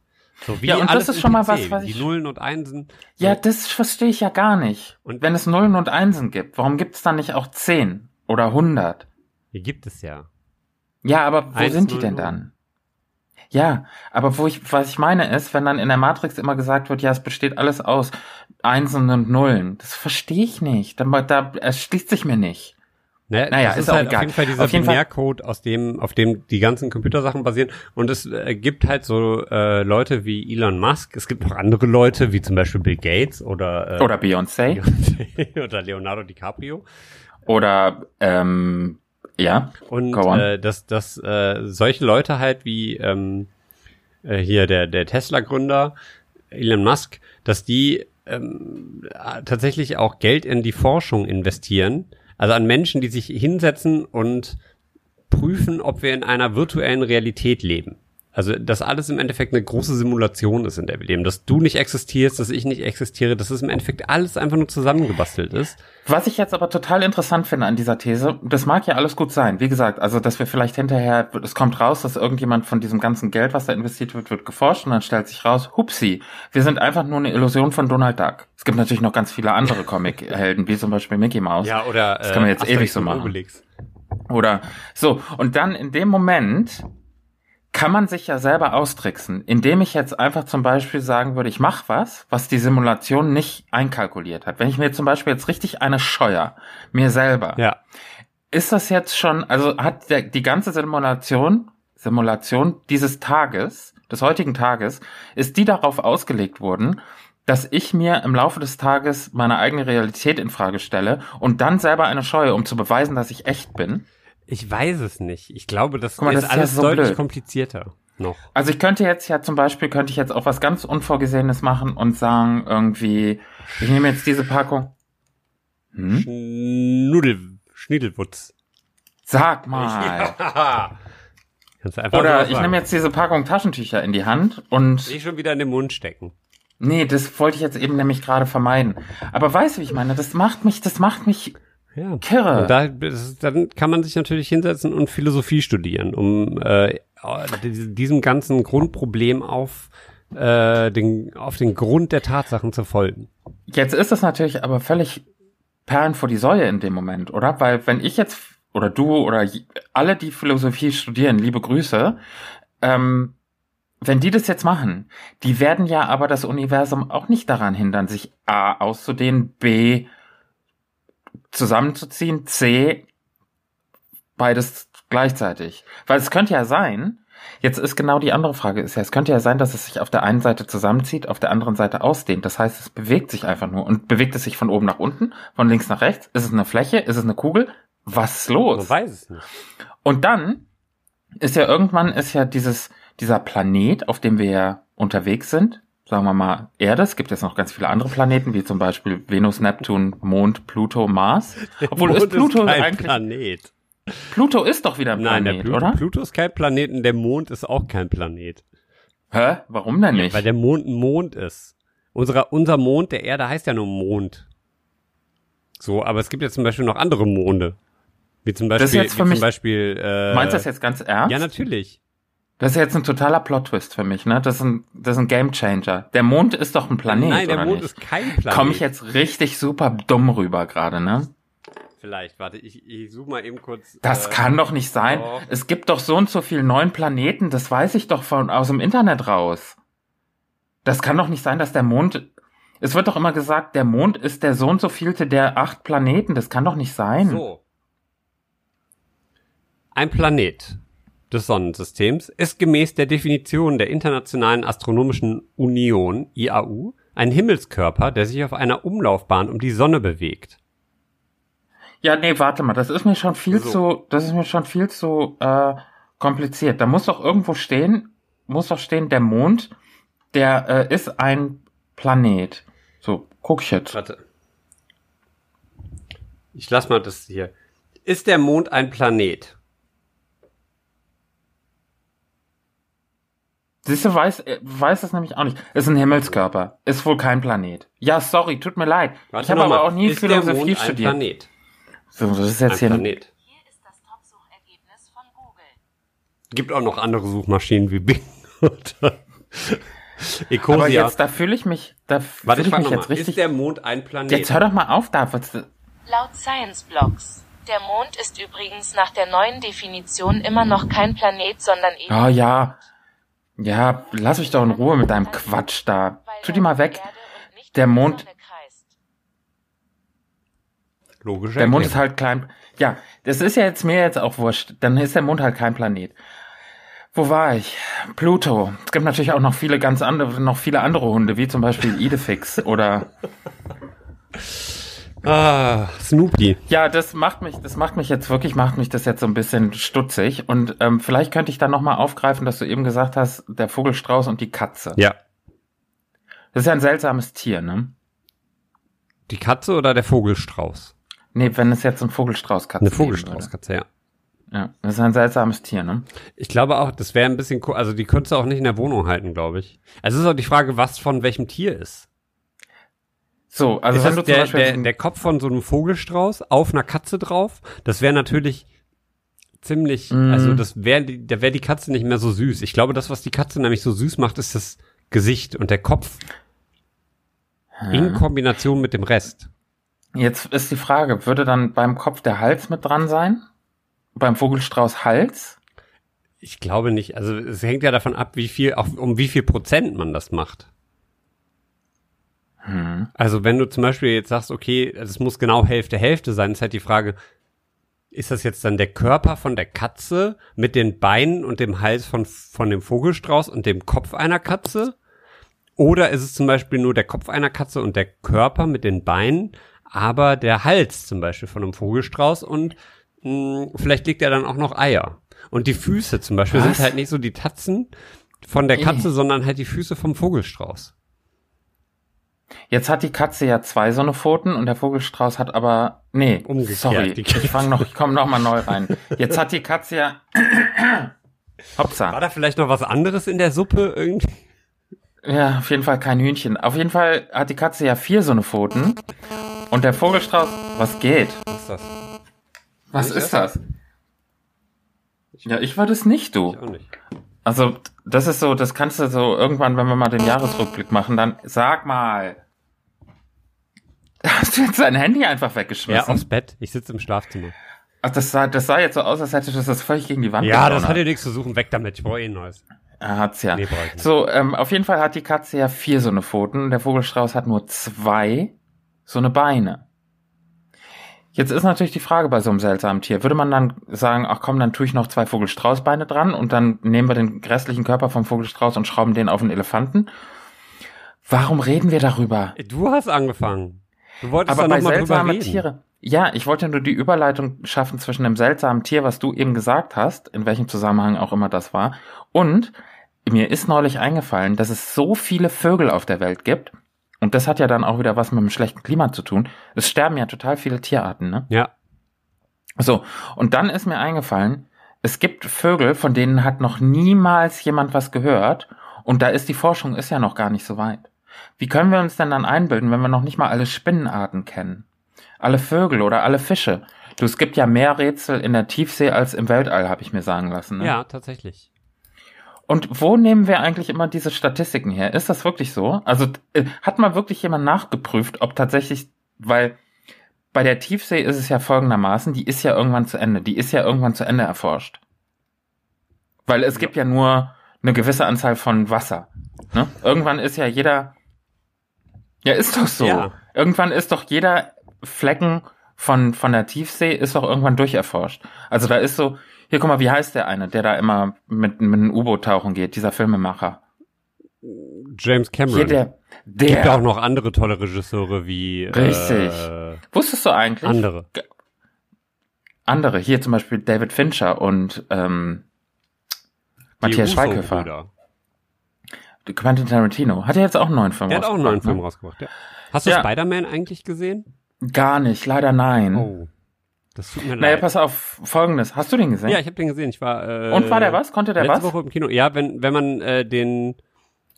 So wie ja, und alles das ist schon mal was, was ich. Die Nullen und Einsen. So. Ja, das verstehe ich ja gar nicht. Und wenn es Nullen und Einsen gibt, warum gibt es dann nicht auch zehn oder hundert? Hier gibt es ja. Ja, aber wo Eins, sind die denn dann? Ja, aber wo ich, was ich meine ist, wenn dann in der Matrix immer gesagt wird, ja, es besteht alles aus Einsen und Nullen, das verstehe ich nicht. Da, da, es schließt sich mir nicht. Ne, naja, das ist, ist halt auf jeden Fall dieser Binärcode, aus dem, auf dem die ganzen Computersachen basieren. Und es äh, gibt halt so äh, Leute wie Elon Musk. Es gibt noch andere Leute, wie zum Beispiel Bill Gates oder äh, oder Beyoncé oder Leonardo DiCaprio oder ähm, ja. Und äh, dass dass äh, solche Leute halt wie ähm, äh, hier der der Tesla-Gründer Elon Musk, dass die ähm, tatsächlich auch Geld in die Forschung investieren also an Menschen, die sich hinsetzen und prüfen, ob wir in einer virtuellen Realität leben. Also, dass alles im Endeffekt eine große Simulation ist, in der wir leben. Dass du nicht existierst, dass ich nicht existiere, dass es im Endeffekt alles einfach nur zusammengebastelt ist. Was ich jetzt aber total interessant finde an dieser These, das mag ja alles gut sein. Wie gesagt, also, dass wir vielleicht hinterher, es kommt raus, dass irgendjemand von diesem ganzen Geld, was da investiert wird, wird geforscht und dann stellt sich raus, hupsi, wir sind einfach nur eine Illusion von Donald Duck. Es gibt natürlich noch ganz viele andere Comic-Helden, wie zum Beispiel Mickey Mouse. Ja, oder, das kann man jetzt äh, ewig so machen. Obelix. Oder, so. Und dann in dem Moment, kann man sich ja selber austricksen, indem ich jetzt einfach zum Beispiel sagen würde, ich mache was, was die Simulation nicht einkalkuliert hat. Wenn ich mir zum Beispiel jetzt richtig eine scheuer, mir selber, ja. ist das jetzt schon, also hat der, die ganze Simulation, Simulation dieses Tages des heutigen Tages ist die darauf ausgelegt wurden, dass ich mir im Laufe des Tages meine eigene Realität in Frage stelle und dann selber eine scheue, um zu beweisen, dass ich echt bin? Ich weiß es nicht. Ich glaube, das, mal, das ist alles ja so deutlich blöd. komplizierter noch. Also ich könnte jetzt ja zum Beispiel, könnte ich jetzt auch was ganz Unvorgesehenes machen und sagen irgendwie, ich nehme jetzt diese Packung. Hm? Schnudel, Schniedelwutz. Sag mal. Ja. Oder ich nehme jetzt diese Packung Taschentücher in die Hand und. Ich schon wieder in den Mund stecken. Nee, das wollte ich jetzt eben nämlich gerade vermeiden. Aber weißt du, wie ich meine? Das macht mich, das macht mich ja. kirre. Da, dann kann man sich natürlich hinsetzen und Philosophie studieren, um äh, diesem ganzen Grundproblem auf äh, den, auf den Grund der Tatsachen zu folgen. Jetzt ist das natürlich aber völlig Perlen vor die Säue in dem Moment, oder? Weil wenn ich jetzt oder du oder alle, die Philosophie studieren, liebe Grüße, ähm, wenn die das jetzt machen, die werden ja aber das Universum auch nicht daran hindern, sich A auszudehnen, B zusammenzuziehen, C beides gleichzeitig. Weil es könnte ja sein, jetzt ist genau die andere Frage, ist ja, es könnte ja sein, dass es sich auf der einen Seite zusammenzieht, auf der anderen Seite ausdehnt. Das heißt, es bewegt sich einfach nur. Und bewegt es sich von oben nach unten, von links nach rechts? Ist es eine Fläche? Ist es eine Kugel? Was ist los? Man weiß es nicht. Und dann ist ja irgendwann ist ja dieses dieser Planet, auf dem wir ja unterwegs sind, sagen wir mal Erde, es gibt jetzt noch ganz viele andere Planeten, wie zum Beispiel Venus, Neptun, Mond, Pluto, Mars. Obwohl Mond ist Pluto ist eigentlich Planet. Pluto ist doch wieder ein Planet, Nein, der Pluto, oder? Pluto ist kein Planet und der Mond ist auch kein Planet. Hä? Warum denn nicht? Ja, weil der Mond ein Mond ist. Unser, unser Mond der Erde heißt ja nur Mond. So, aber es gibt ja zum Beispiel noch andere Monde. Wie zum Beispiel, das ist jetzt für mich, zum Beispiel äh, Meinst du das jetzt ganz ernst? Ja, natürlich. Das ist jetzt ein totaler Plot-Twist für mich, ne? Das ist ein, das ist ein Game-Changer. Der Mond ist doch ein Planet, Nein, der Mond nicht? ist kein Planet. Komme ich jetzt richtig super dumm rüber gerade, ne? Vielleicht, warte, ich, ich suche mal eben kurz. Das äh, kann doch nicht sein. Oh. Es gibt doch so und so viele neuen Planeten, das weiß ich doch von aus dem Internet raus. Das kann doch nicht sein, dass der Mond. Es wird doch immer gesagt, der Mond ist der so und so vielte der acht Planeten. Das kann doch nicht sein. So. Ein Planet des Sonnensystems ist gemäß der Definition der Internationalen Astronomischen Union IAU ein Himmelskörper, der sich auf einer Umlaufbahn um die Sonne bewegt. Ja, nee, warte mal, das ist mir schon viel so. zu, das ist mir schon viel zu äh, kompliziert. Da muss doch irgendwo stehen, muss doch stehen, der Mond, der äh, ist ein Planet. So, guck ich jetzt. Warte. Ich lass mal das hier. Ist der Mond ein Planet? Siehst du, weiß, äh, weiß das nämlich auch nicht. Ist ein Himmelskörper. Ist wohl kein Planet. Ja, sorry, tut mir leid. Warte ich habe aber auch nie ist Philosophie der studiert. Ein Planet? So, das ist jetzt ein hier Planet. Hier ist das Top-Suchergebnis von Google. Gibt auch noch andere Suchmaschinen wie Bing oder Ecosia. Aber jetzt, da fühle ich mich, da fühle ich mich jetzt mal. richtig. Ist der Mond ein Planet? Jetzt hör doch mal auf da. Was, Laut Science Blogs. Der Mond ist übrigens nach der neuen Definition immer noch kein Planet, sondern eben. Oh ja. Ja, lass mich doch in Ruhe mit deinem Quatsch da. Tu die mal weg. Der Mond. Logisch. Der Mond ist halt klein. Ja, das ist ja jetzt mir jetzt auch wurscht. Dann ist der Mond halt kein Planet. Wo war ich? Pluto. Es gibt natürlich auch noch viele ganz andere, noch viele andere Hunde, wie zum Beispiel Idefix oder Ah, Snoopy. Ja, das macht mich, das macht mich jetzt wirklich, macht mich das jetzt so ein bisschen stutzig. Und ähm, vielleicht könnte ich da nochmal aufgreifen, dass du eben gesagt hast, der Vogelstrauß und die Katze. Ja. Das ist ja ein seltsames Tier, ne? Die Katze oder der Vogelstrauß? Nee, wenn es jetzt ein Vogelstraußkatze Eine Vogelstraußkatze, ja. Ja, das ist ein seltsames Tier, ne? Ich glaube auch, das wäre ein bisschen, also die könntest du auch nicht in der Wohnung halten, glaube ich. Also es ist auch die Frage, was von welchem Tier ist. So, also wenn du der, der, der Kopf von so einem Vogelstrauß auf einer Katze drauf, das wäre natürlich ziemlich, mm. also das wäre, da wäre die Katze nicht mehr so süß. Ich glaube, das, was die Katze nämlich so süß macht, ist das Gesicht und der Kopf hm. in Kombination mit dem Rest. Jetzt ist die Frage, würde dann beim Kopf der Hals mit dran sein? Beim Vogelstrauß Hals? Ich glaube nicht. Also es hängt ja davon ab, wie viel, auch um wie viel Prozent man das macht. Hm. Also wenn du zum Beispiel jetzt sagst, okay, es muss genau Hälfte Hälfte sein, ist halt die Frage, ist das jetzt dann der Körper von der Katze mit den Beinen und dem Hals von, von dem Vogelstrauß und dem Kopf einer Katze? Oder ist es zum Beispiel nur der Kopf einer Katze und der Körper mit den Beinen, aber der Hals zum Beispiel von einem Vogelstrauß und mh, hm, vielleicht legt er dann auch noch Eier. Und die Füße zum Beispiel Was? sind halt nicht so die Tatzen von der Katze, Ey. sondern halt die Füße vom Vogelstrauß. Jetzt hat die Katze ja zwei so eine Pfoten und der Vogelstrauß hat aber nee, Umgekehrt, sorry, ich fang noch, ich komme noch mal neu rein. Jetzt hat die Katze ja Hopsa. War da vielleicht noch was anderes in der Suppe irgendwie? Ja, auf jeden Fall kein Hühnchen. Auf jeden Fall hat die Katze ja vier so eine Pfoten und der Vogelstrauß, was geht? Was ist das? Was ist das? Ja, ich war das nicht, du. Ich auch nicht. Also, das ist so, das kannst du so irgendwann, wenn wir mal den Jahresrückblick machen, dann sag mal. Hast du jetzt dein Handy einfach weggeschmissen? Ja, aufs Bett. Ich sitze im Schlafzimmer. Ach, das sah, das sah jetzt so aus, als hätte das das völlig gegen die Wand Ja, das hat ja nichts zu suchen. Weg damit. Ich brauche eh ein neues. Er hat's ja. Nee, so, ähm, auf jeden Fall hat die Katze ja vier so eine Pfoten. Der Vogelstrauß hat nur zwei so eine Beine. Jetzt ist natürlich die Frage bei so einem seltsamen Tier. Würde man dann sagen, ach komm, dann tue ich noch zwei Vogelstraußbeine dran und dann nehmen wir den restlichen Körper vom Vogelstrauß und schrauben den auf einen Elefanten? Warum reden wir darüber? Du hast angefangen. Du wolltest Aber bei seltsamen Tiere. Ja, ich wollte nur die Überleitung schaffen zwischen dem seltsamen Tier, was du eben gesagt hast, in welchem Zusammenhang auch immer das war, und mir ist neulich eingefallen, dass es so viele Vögel auf der Welt gibt, und das hat ja dann auch wieder was mit dem schlechten Klima zu tun. Es sterben ja total viele Tierarten, ne? Ja. So, und dann ist mir eingefallen, es gibt Vögel, von denen hat noch niemals jemand was gehört. Und da ist die Forschung ist ja noch gar nicht so weit. Wie können wir uns denn dann einbilden, wenn wir noch nicht mal alle Spinnenarten kennen? Alle Vögel oder alle Fische? Du, es gibt ja mehr Rätsel in der Tiefsee als im Weltall, habe ich mir sagen lassen. Ne? Ja, tatsächlich. Und wo nehmen wir eigentlich immer diese Statistiken her? Ist das wirklich so? Also äh, hat mal wirklich jemand nachgeprüft, ob tatsächlich, weil bei der Tiefsee ist es ja folgendermaßen, die ist ja irgendwann zu Ende, die ist ja irgendwann zu Ende erforscht. Weil es gibt ja nur eine gewisse Anzahl von Wasser. Ne? Irgendwann ist ja jeder, ja ist doch so. Ja. Irgendwann ist doch jeder Flecken von, von der Tiefsee ist doch irgendwann durcherforscht. Also da ist so, hier, guck mal, wie heißt der eine, der da immer mit, mit einem U-Boot tauchen geht, dieser Filmemacher? James Cameron. Hier der, der. Gibt auch noch andere tolle Regisseure wie. Richtig. Äh, Wusstest du eigentlich? Andere. Andere. Hier zum Beispiel David Fincher und ähm, Matthias Schweighöfer. Quentin Tarantino. Hat er jetzt auch einen neuen Film rausgebracht? Der hat auch einen neuen Film ne? rausgebracht, ja. Hast du ja. Spider-Man eigentlich gesehen? Gar nicht, leider nein. Oh. Das tut mir naja, leid. pass auf, folgendes. Hast du den gesehen? Ja, ich habe den gesehen. Ich war äh, Und war der was? Konnte der letzte was? Woche im Kino. Ja, wenn wenn man äh, den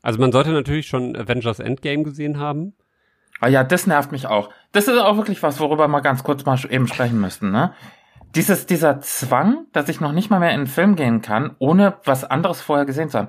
also man sollte natürlich schon Avengers Endgame gesehen haben. Ah ja, das nervt mich auch. Das ist auch wirklich was, worüber wir ganz kurz mal eben sprechen müssten, ne? Dieses, dieser Zwang, dass ich noch nicht mal mehr in einen Film gehen kann, ohne was anderes vorher gesehen zu haben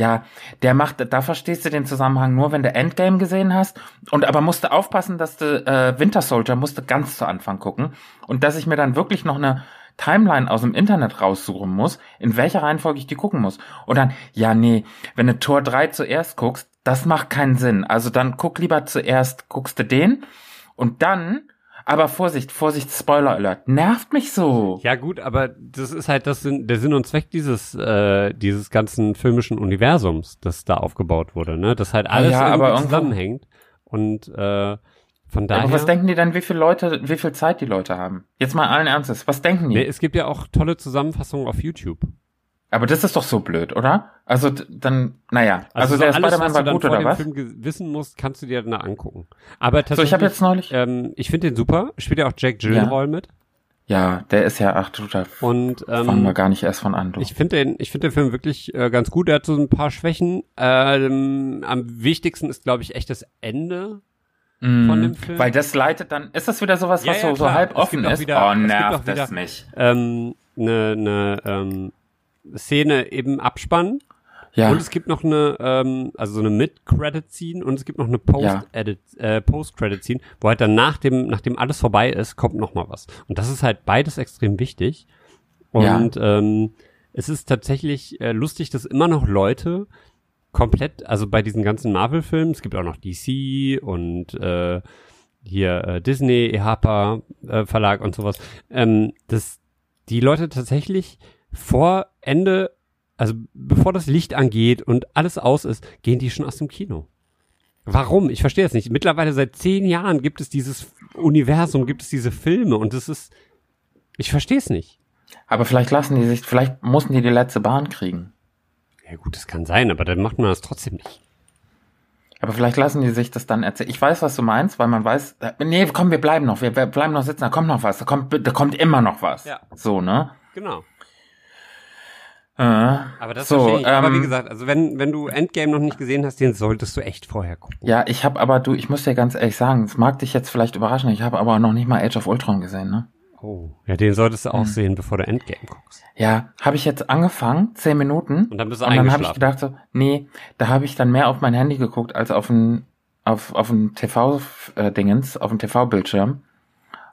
ja, der macht, da verstehst du den Zusammenhang nur, wenn du Endgame gesehen hast. Und aber musste aufpassen, dass du äh, Winter Soldier musste ganz zu Anfang gucken. Und dass ich mir dann wirklich noch eine Timeline aus dem Internet raussuchen muss, in welcher Reihenfolge ich die gucken muss. Und dann, ja, nee, wenn du Tor 3 zuerst guckst, das macht keinen Sinn. Also dann guck lieber zuerst, guckst du den und dann aber Vorsicht, Vorsicht, Spoiler Alert. Nervt mich so. Ja gut, aber das ist halt das Sinn, der Sinn und Zweck dieses äh, dieses ganzen filmischen Universums, das da aufgebaut wurde, ne? Das halt alles ja, irgendwie zusammenhängt und äh, von daher. Aber was denken die dann, wie viele Leute, wie viel Zeit die Leute haben? Jetzt mal allen Ernstes, was denken die? Nee, es gibt ja auch tolle Zusammenfassungen auf YouTube. Aber das ist doch so blöd, oder? Also dann, naja, also, also der Spider-Man war gut oder was? Film wissen musst, kannst du dir dann angucken. Aber tatsächlich, so, ich habe jetzt neulich, ähm, ich finde den super. Spielt ja auch Jack Gyllenhaal ja. mit. Ja, der ist ja, ach du, da und, ähm, fangen wir gar nicht erst von an. Du. Ich finde den, ich finde den Film wirklich äh, ganz gut. Er hat so ein paar Schwächen. Ähm, am wichtigsten ist, glaube ich, echt das Ende mm, von dem Film. Weil das leitet dann, ist das wieder sowas, was ja, ja, so, so halb offen ist? Wieder, oh, nervt das mich. Ähm, eine, eine ähm, Szene eben abspannen. Ja. Und es gibt noch eine, ähm, also so eine Mid-Credit-Scene und es gibt noch eine Post-Edit, ja. äh, Post-Credit-Scene, wo halt dann nach dem, nachdem alles vorbei ist, kommt noch mal was. Und das ist halt beides extrem wichtig. Und ja. ähm, es ist tatsächlich äh, lustig, dass immer noch Leute komplett, also bei diesen ganzen Marvel-Filmen, es gibt auch noch DC und äh, hier äh, Disney, EHPA äh, Verlag und sowas, ähm, dass die Leute tatsächlich vor Ende, also bevor das Licht angeht und alles aus ist, gehen die schon aus dem Kino. Warum? Ich verstehe es nicht. Mittlerweile seit zehn Jahren gibt es dieses Universum, gibt es diese Filme und es ist, ich verstehe es nicht. Aber vielleicht lassen die sich, vielleicht mussten die die letzte Bahn kriegen. Ja gut, das kann sein, aber dann macht man das trotzdem nicht. Aber vielleicht lassen die sich das dann erzählen. Ich weiß, was du meinst, weil man weiß, äh, nee, komm, wir bleiben noch, wir bleiben noch sitzen, da kommt noch was, da kommt, da kommt immer noch was. Ja. So, ne? Genau. Äh, aber das so, ich. Aber ähm, wie gesagt, also wenn, wenn du Endgame noch nicht gesehen hast, den solltest du echt vorher gucken. Ja, ich habe aber, du, ich muss dir ganz ehrlich sagen, es mag dich jetzt vielleicht überraschen, ich habe aber noch nicht mal Age of Ultron gesehen, ne? Oh, ja, den solltest du auch hm. sehen, bevor du Endgame guckst. Ja, habe ich jetzt angefangen, zehn Minuten. Und dann bist du Und dann habe ich gedacht so, nee, da habe ich dann mehr auf mein Handy geguckt als auf ein auf auf ein TV-Dingens, auf dem TV-Bildschirm.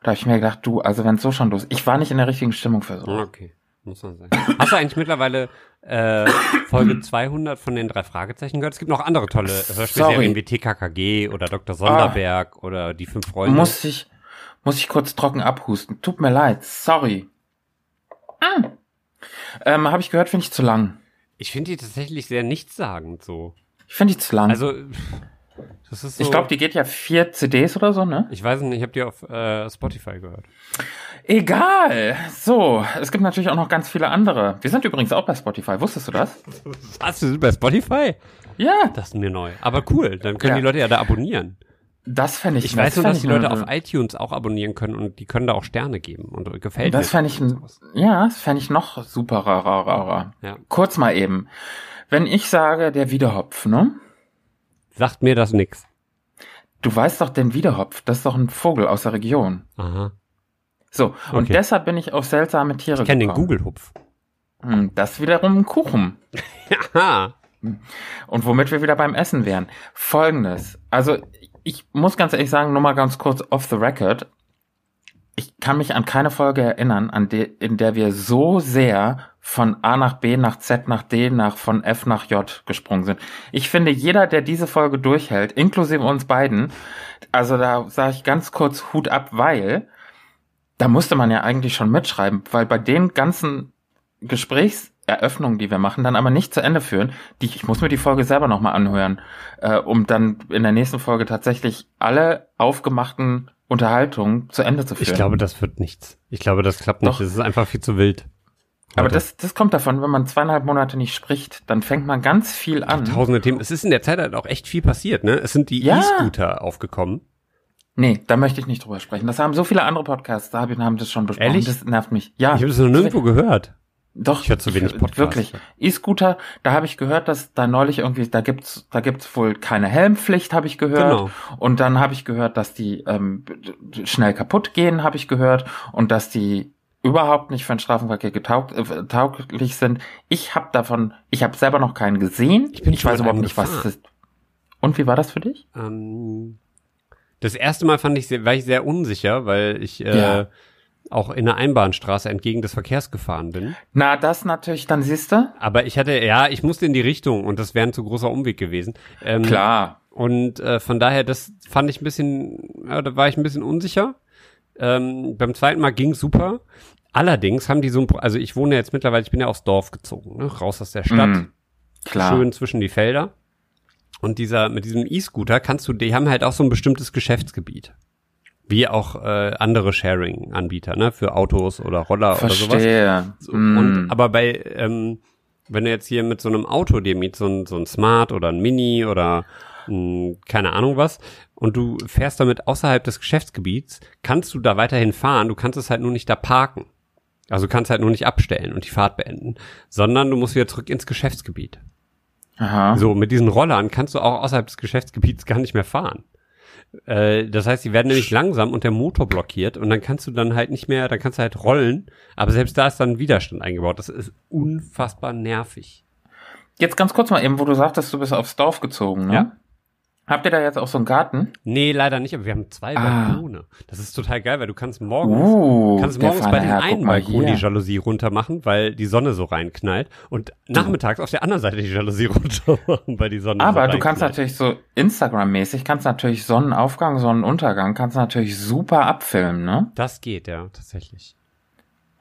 Da habe ich mir gedacht, du, also wenn es so schon los, ich war nicht in der richtigen Stimmung für so. Okay, muss man sagen. Hast du eigentlich mittlerweile äh, Folge 200 von den drei Fragezeichen gehört? Es gibt noch andere tolle Hörspielserien wie TKKG oder Dr. Sonderberg ah, oder die fünf Freunde. Muss ich muss ich kurz trocken abhusten. Tut mir leid. Sorry. Ah. Ähm, habe ich gehört, finde ich zu lang. Ich finde die tatsächlich sehr nichtssagend so. Ich finde die zu lang. Also, das ist so, ich glaube, die geht ja vier CDs oder so, ne? Ich weiß nicht, ich habe die auf äh, Spotify gehört. Egal. So, es gibt natürlich auch noch ganz viele andere. Wir sind übrigens auch bei Spotify. Wusstest du das? Was? Wir sind bei Spotify? Ja. Das ist mir neu. Aber cool, dann können ja. die Leute ja da abonnieren. Das fände ich. Ich weiß nur, dass die Leute auf iTunes auch abonnieren können und die können da auch Sterne geben und gefällt das mir. Das fände ich, ja, das fände ich noch super rarer. Ja. Kurz mal eben. Wenn ich sage, der Wiederhopf, ne? Sagt mir das nix. Du weißt doch den Wiederhopf, das ist doch ein Vogel aus der Region. Aha. So, und okay. deshalb bin ich auf seltsame Tiere ich kenn gekommen. Ich kenne den Google-Hupf. Hm, das wiederum ein Kuchen. ja. Und womit wir wieder beim Essen wären. Folgendes. Also, ich muss ganz ehrlich sagen, nur mal ganz kurz off the record. Ich kann mich an keine Folge erinnern, an de, in der wir so sehr von A nach B, nach Z, nach D, nach von F nach J gesprungen sind. Ich finde, jeder, der diese Folge durchhält, inklusive uns beiden, also da sage ich ganz kurz Hut ab, weil da musste man ja eigentlich schon mitschreiben, weil bei den ganzen Gesprächs Eröffnungen, die wir machen, dann aber nicht zu Ende führen. Die, ich muss mir die Folge selber nochmal anhören, äh, um dann in der nächsten Folge tatsächlich alle aufgemachten Unterhaltungen zu Ende zu führen. Ich glaube, das wird nichts. Ich glaube, das klappt nicht. Es ist einfach viel zu wild. Heute. Aber das, das kommt davon, wenn man zweieinhalb Monate nicht spricht, dann fängt man ganz viel an. Tausende Themen. Es ist in der Zeit halt auch echt viel passiert, ne? Es sind die ja. E-Scooter aufgekommen. Nee, da möchte ich nicht drüber sprechen. Das haben so viele andere Podcasts, da haben das schon besprochen. Ehrlich? Das nervt mich. Ja. Ich habe das noch nirgendwo gehört. Doch. Ich höre zu wenig Podcasts. Wirklich. E-Scooter, da habe ich gehört, dass da neulich irgendwie, da gibt's, da gibt's wohl keine Helmpflicht, habe ich gehört. Genau. Und dann habe ich gehört, dass die ähm, schnell kaputt gehen, habe ich gehört. Und dass die überhaupt nicht für den Straßenverkehr äh, tauglich sind. Ich habe davon, ich habe selber noch keinen gesehen. Ich, bin ich weiß überhaupt nicht, was es ist. Und wie war das für dich? Ähm, das erste Mal fand ich, sehr, war ich sehr unsicher, weil ich äh, ja auch in der Einbahnstraße entgegen des Verkehrs gefahren bin. Na, das natürlich, dann siehst du. Aber ich hatte, ja, ich musste in die Richtung und das wäre ein zu großer Umweg gewesen. Ähm, Klar. Und äh, von daher, das fand ich ein bisschen, ja, da war ich ein bisschen unsicher. Ähm, beim zweiten Mal ging super. Allerdings haben die so ein, also ich wohne jetzt mittlerweile, ich bin ja aufs Dorf gezogen, ne? raus aus der Stadt. Mm, klar. Schön zwischen die Felder. Und dieser, mit diesem E-Scooter kannst du, die haben halt auch so ein bestimmtes Geschäftsgebiet wie auch äh, andere Sharing-Anbieter, ne, für Autos oder Roller Verstehe. oder sowas. So, mm. Und aber bei, ähm, wenn du jetzt hier mit so einem Auto dir mietst, so ein, so ein Smart oder ein Mini oder mh, hm, keine Ahnung was, und du fährst damit außerhalb des Geschäftsgebiets, kannst du da weiterhin fahren, du kannst es halt nur nicht da parken. Also du kannst halt nur nicht abstellen und die Fahrt beenden, sondern du musst wieder zurück ins Geschäftsgebiet. Aha. So, mit diesen Rollern kannst du auch außerhalb des Geschäftsgebiets gar nicht mehr fahren. Äh, das heißt, die werden nämlich langsam und der Motor blockiert und dann kannst du dann halt nicht mehr, dann kannst du halt rollen, aber selbst da ist dann Widerstand eingebaut. Das ist unfassbar nervig. Jetzt ganz kurz mal eben, wo du sagtest, du bist aufs Dorf gezogen, ne? Ja. Habt ihr da jetzt auch so einen Garten? Nee, leider nicht, aber wir haben zwei ah. Balkone. Das ist total geil, weil du kannst morgens, uh, kannst morgens bei dem einen Balkon die Jalousie runter machen, weil die Sonne so reinknallt und nachmittags auf der anderen Seite die Jalousie runter machen, weil die Sonne Aber so du kannst natürlich so Instagram-mäßig, kannst natürlich Sonnenaufgang, Sonnenuntergang, kannst natürlich super abfilmen, ne? Das geht, ja, tatsächlich.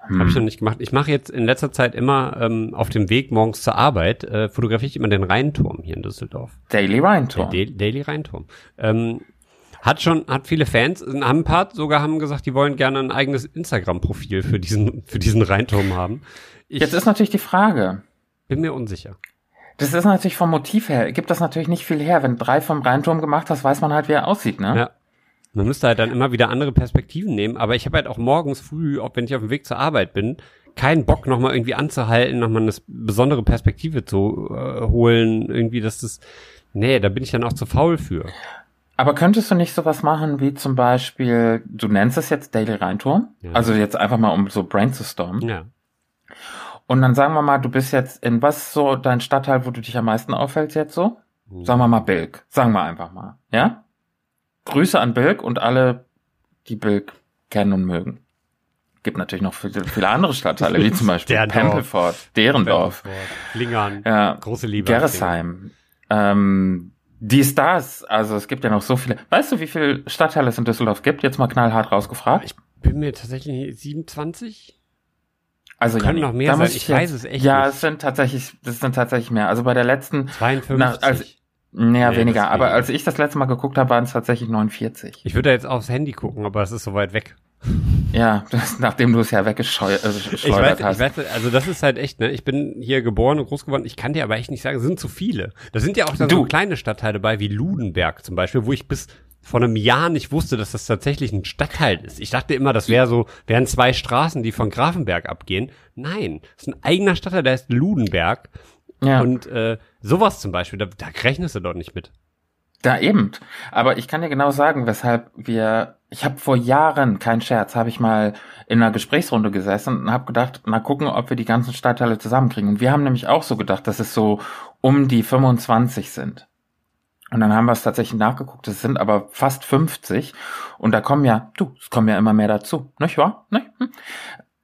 Hm. Habe ich noch nicht gemacht. Ich mache jetzt in letzter Zeit immer ähm, auf dem Weg morgens zur Arbeit, äh, fotografiere ich immer den Rheinturm hier in Düsseldorf. Daily Rheinturm. Der Daily Rheinturm. Ähm, hat schon, hat viele Fans, haben ein paar sogar haben gesagt, die wollen gerne ein eigenes Instagram-Profil für diesen, für diesen Rheinturm haben. Ich Jetzt ist natürlich die Frage. Bin mir unsicher. Das ist natürlich vom Motiv her, gibt das natürlich nicht viel her. Wenn drei vom Rheinturm gemacht hast, weiß man halt, wie er aussieht, ne? Ja. Man müsste halt dann immer wieder andere Perspektiven nehmen, aber ich habe halt auch morgens früh, auch wenn ich auf dem Weg zur Arbeit bin, keinen Bock nochmal irgendwie anzuhalten, nochmal eine besondere Perspektive zu äh, holen, irgendwie, dass das, nee, da bin ich dann auch zu faul für. Aber könntest du nicht sowas machen wie zum Beispiel, du nennst es jetzt Daily Rheinturm, ja. also jetzt einfach mal um so brainstormen. Ja. Und dann sagen wir mal, du bist jetzt in was so dein Stadtteil, wo du dich am meisten aufhältst jetzt so? Mhm. Sagen wir mal Bilk. Sagen wir einfach mal. Ja? Grüße an Bilk und alle, die Bilk kennen und mögen. Gibt natürlich noch viele, viele andere Stadtteile, wie zum Beispiel Pempelfort, Derendorf, Lingern, ja, große Liebe. Gerresheim, ähm, die Stars, also es gibt ja noch so viele. Weißt du, wie viele Stadtteile es in Düsseldorf gibt? Jetzt mal knallhart rausgefragt. Ich bin mir tatsächlich 27. Also können ja, noch mehr sein. Ich, ich weiß es echt Ja, nicht. es sind tatsächlich, das sind tatsächlich mehr. Also bei der letzten 52. Nach, also, naja, nee, weniger. Aber als ich das letzte Mal geguckt habe, waren es tatsächlich 49. Ich würde jetzt aufs Handy gucken, aber es ist so weit weg. Ja, das, nachdem du es ja weggeschleudert äh, hast. Ich weiß, also das ist halt echt, ne? Ich bin hier geboren und groß geworden. Ich kann dir aber echt nicht sagen, es sind zu viele. Da sind ja auch dann du. so kleine Stadtteile bei, wie Ludenberg zum Beispiel, wo ich bis vor einem Jahr nicht wusste, dass das tatsächlich ein Stadtteil ist. Ich dachte immer, das wäre so, wären zwei Straßen, die von Grafenberg abgehen. Nein, das ist ein eigener Stadtteil, der heißt Ludenberg. Ja. Und äh, sowas zum Beispiel, da, da rechnest du doch nicht mit. Da eben. Aber ich kann dir genau sagen, weshalb wir. Ich habe vor Jahren, kein Scherz, habe ich mal in einer Gesprächsrunde gesessen und habe gedacht, mal gucken, ob wir die ganzen Stadtteile zusammenkriegen. Und wir haben nämlich auch so gedacht, dass es so um die 25 sind. Und dann haben wir es tatsächlich nachgeguckt, es sind aber fast 50. Und da kommen ja, du, es kommen ja immer mehr dazu, nicht wahr? Nicht? Hm?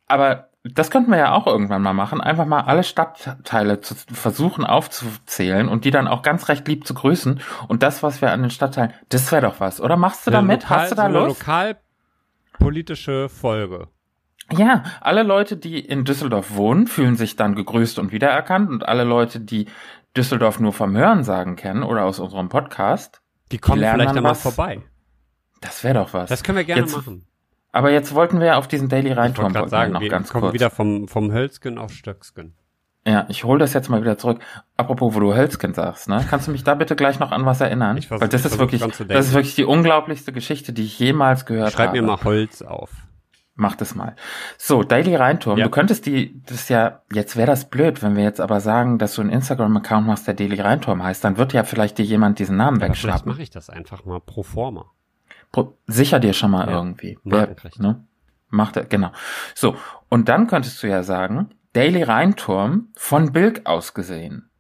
Aber das könnten wir ja auch irgendwann mal machen. Einfach mal alle Stadtteile zu versuchen aufzuzählen und die dann auch ganz recht lieb zu grüßen. Und das, was wir an den Stadtteilen, das wäre doch was. Oder machst du da mit? Lokal, Hast du da so Lust? lokalpolitische Folge. Ja, alle Leute, die in Düsseldorf wohnen, fühlen sich dann gegrüßt und wiedererkannt. Und alle Leute, die Düsseldorf nur vom Hörensagen kennen oder aus unserem Podcast, die kommen die vielleicht dann mal vorbei. Das wäre doch was. Das können wir gerne Jetzt, machen. Aber jetzt wollten wir auf diesen Daily Reinturm sagen, noch wir ganz kommen kurz. wieder vom, vom Hölzgen auf Stöcksken. Ja, ich hol das jetzt mal wieder zurück. Apropos, wo du Hölzgen sagst, ne? Kannst du mich da bitte gleich noch an was erinnern? Ich versuch, Weil das ist wirklich, das ist wirklich die unglaublichste Geschichte, die ich jemals gehört Schreib habe. Schreib mir mal Holz auf. Mach das mal. So, Daily Reinturm. Ja. Du könntest die, das ist ja, jetzt wäre das blöd, wenn wir jetzt aber sagen, dass du einen Instagram-Account machst, der Daily Reinturm heißt, dann wird ja vielleicht dir jemand diesen Namen ja, wegschnappen. Vielleicht mache ich das einfach mal pro forma. Sicher dir schon mal ja, irgendwie. Wer, ne? Macht er, genau. So, und dann könntest du ja sagen, Daily Rheinturm von Bilk aus gesehen.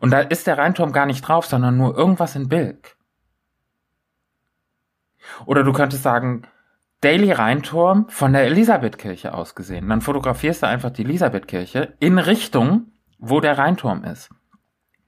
Und da ist der Rheinturm gar nicht drauf, sondern nur irgendwas in Bilk. Oder du könntest sagen, Daily Rheinturm von der Elisabethkirche aus gesehen. Dann fotografierst du einfach die Elisabethkirche in Richtung, wo der Rheinturm ist.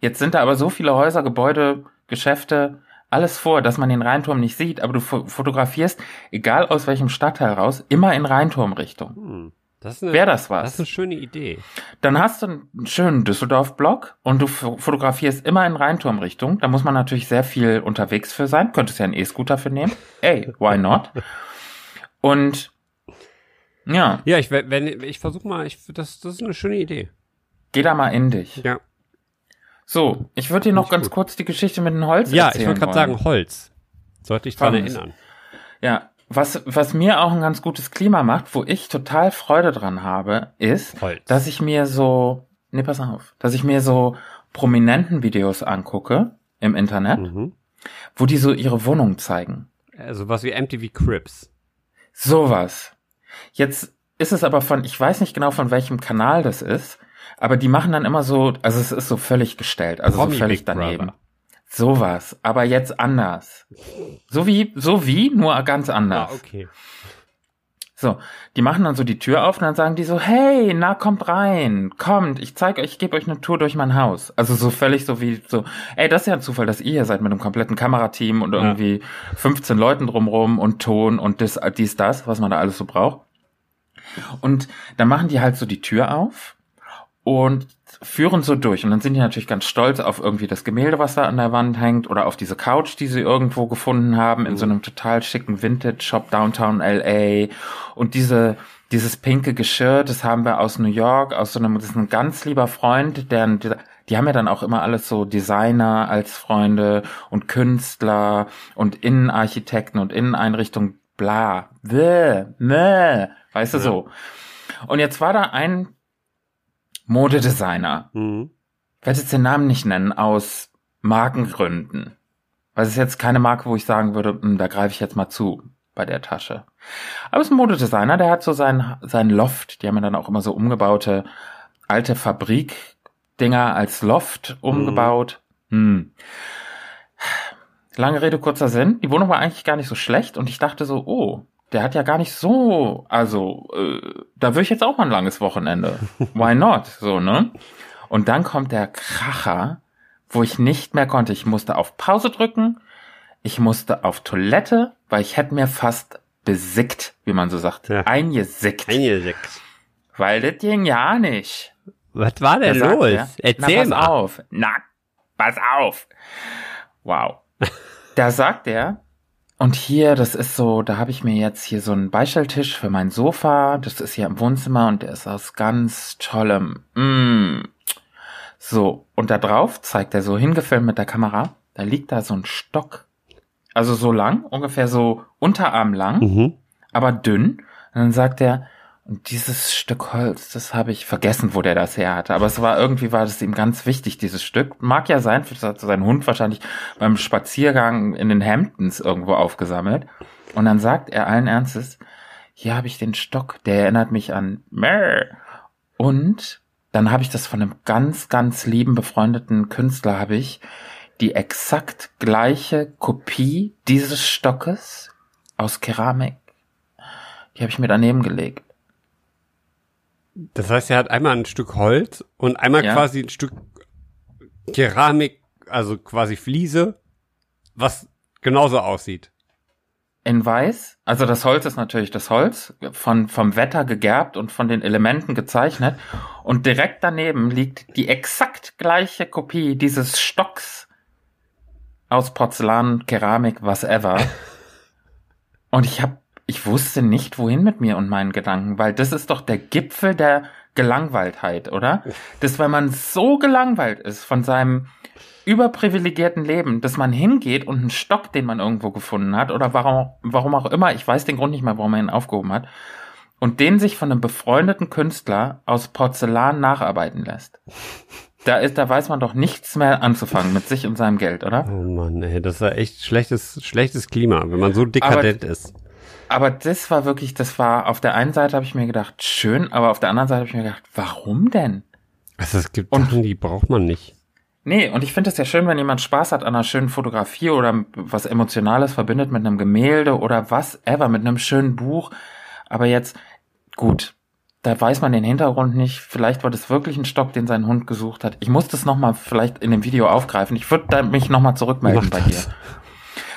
Jetzt sind da aber so viele Häuser, Gebäude, Geschäfte, alles vor, dass man den Rheinturm nicht sieht, aber du fotografierst, egal aus welchem Stadtteil raus, immer in Rheinturmrichtung. Hm. Das Wäre das was? Das ist eine schöne Idee. Dann hast du einen schönen Düsseldorf-Block und du fotografierst immer in Rheinturmrichtung. Da muss man natürlich sehr viel unterwegs für sein. Könntest ja einen E-Scooter für nehmen. Ey, why not? Und ja. Ja, ich wenn ich versuche mal, ich das das ist eine schöne Idee. Geh da mal in dich. Ja. So, ich würde dir noch ganz gut. kurz die Geschichte mit dem Holz ja, erzählen. Ja, ich wollte gerade sagen, Holz. Sollte ich dran erinnern. Ja, was, was mir auch ein ganz gutes Klima macht, wo ich total Freude dran habe, ist, Holz. dass ich mir so, nee, pass auf, dass ich mir so prominenten Videos angucke im Internet, mhm. wo die so ihre Wohnung zeigen. Also was wie MTV Crips. Sowas. Jetzt ist es aber von, ich weiß nicht genau von welchem Kanal das ist, aber die machen dann immer so, also es ist so völlig gestellt, also Promi so völlig daneben. Brother. Sowas, aber jetzt anders. So wie, so wie, nur ganz anders. Ah, okay. So, die machen dann so die Tür auf und dann sagen die so, hey, na, kommt rein, kommt, ich zeig euch, ich gebe euch eine Tour durch mein Haus. Also so völlig so wie so, ey, das ist ja ein Zufall, dass ihr hier seid mit einem kompletten Kamerateam und irgendwie ja. 15 Leuten drumrum und Ton und das, dies, das, was man da alles so braucht. Und dann machen die halt so die Tür auf und führen so durch. Und dann sind die natürlich ganz stolz auf irgendwie das Gemälde, was da an der Wand hängt, oder auf diese Couch, die sie irgendwo gefunden haben, in so einem total schicken Vintage-Shop Downtown LA. Und diese, dieses pinke Geschirr, das haben wir aus New York, aus so einem, das ist ein ganz lieber Freund, der, die haben ja dann auch immer alles so Designer als Freunde und Künstler und Innenarchitekten und Inneneinrichtungen, bla, bäh, meh, weißt du ja. so. Und jetzt war da ein Modedesigner. Mhm. Ich werde jetzt den Namen nicht nennen, aus Markengründen. Weil es ist jetzt keine Marke, wo ich sagen würde, mh, hm, da greife ich jetzt mal zu bei der Tasche. Aber es ist ein Modedesigner, der hat so sein, sein Loft, die haben ja dann auch immer so umgebaute alte Fabrikdinger als Loft umgebaut. Mhm. Hm. Lange Rede, kurzer Sinn. Die Wohnung war eigentlich gar nicht so schlecht und ich dachte so, oh, der hat ja gar nicht so, also äh, da würde ich jetzt auch mal ein langes Wochenende. Why not? So, ne? Und dann kommt der Kracher, wo ich nicht mehr konnte. Ich musste auf Pause drücken, ich musste auf Toilette, weil ich hätte mir fast besickt, wie man so sagt. Ja. Eingesickt. Eingesickt. Weil das ging ja nicht. Was war denn los? Er, Erzähl Na, pass mal. auf. Na, pass auf. Wow. da sagt er, und hier, das ist so, da habe ich mir jetzt hier so einen Beistelltisch für mein Sofa. Das ist hier im Wohnzimmer und der ist aus ganz tollem. Mm. So, und da drauf zeigt er so hingefilmt mit der Kamera, da liegt da so ein Stock. Also so lang, ungefähr so unterarmlang, mhm. aber dünn. Und dann sagt er, und dieses Stück Holz, das habe ich vergessen, wo der das her hatte. Aber es war irgendwie war das ihm ganz wichtig, dieses Stück. Mag ja sein, das hat sein Hund wahrscheinlich beim Spaziergang in den Hamptons irgendwo aufgesammelt. Und dann sagt er allen Ernstes, hier habe ich den Stock, der erinnert mich an Mer. Und dann habe ich das von einem ganz, ganz lieben befreundeten Künstler habe ich die exakt gleiche Kopie dieses Stockes aus Keramik. Die habe ich mir daneben gelegt. Das heißt, er hat einmal ein Stück Holz und einmal ja. quasi ein Stück Keramik, also quasi Fliese, was genauso aussieht. In weiß, also das Holz ist natürlich das Holz, von, vom Wetter gegerbt und von den Elementen gezeichnet. Und direkt daneben liegt die exakt gleiche Kopie dieses Stocks aus Porzellan, Keramik, was ever. Und ich habe ich wusste nicht, wohin mit mir und meinen Gedanken, weil das ist doch der Gipfel der Gelangweiltheit, oder? Das, wenn man so gelangweilt ist von seinem überprivilegierten Leben, dass man hingeht und einen Stock, den man irgendwo gefunden hat, oder warum, warum auch immer, ich weiß den Grund nicht mehr, warum er ihn aufgehoben hat, und den sich von einem befreundeten Künstler aus Porzellan nacharbeiten lässt. Da ist, da weiß man doch nichts mehr anzufangen mit sich und seinem Geld, oder? Oh Mann, ey, das ist ja echt schlechtes, schlechtes Klima, wenn man so dekadent Aber ist aber das war wirklich, das war, auf der einen Seite habe ich mir gedacht, schön, aber auf der anderen Seite habe ich mir gedacht, warum denn? Also es gibt und, Sachen, die braucht man nicht. Nee, und ich finde es ja schön, wenn jemand Spaß hat an einer schönen Fotografie oder was Emotionales verbindet mit einem Gemälde oder was ever, mit einem schönen Buch. Aber jetzt, gut, da weiß man den Hintergrund nicht. Vielleicht war das wirklich ein Stock, den sein Hund gesucht hat. Ich muss das nochmal vielleicht in dem Video aufgreifen. Ich würde mich nochmal zurückmelden Mach bei das. dir.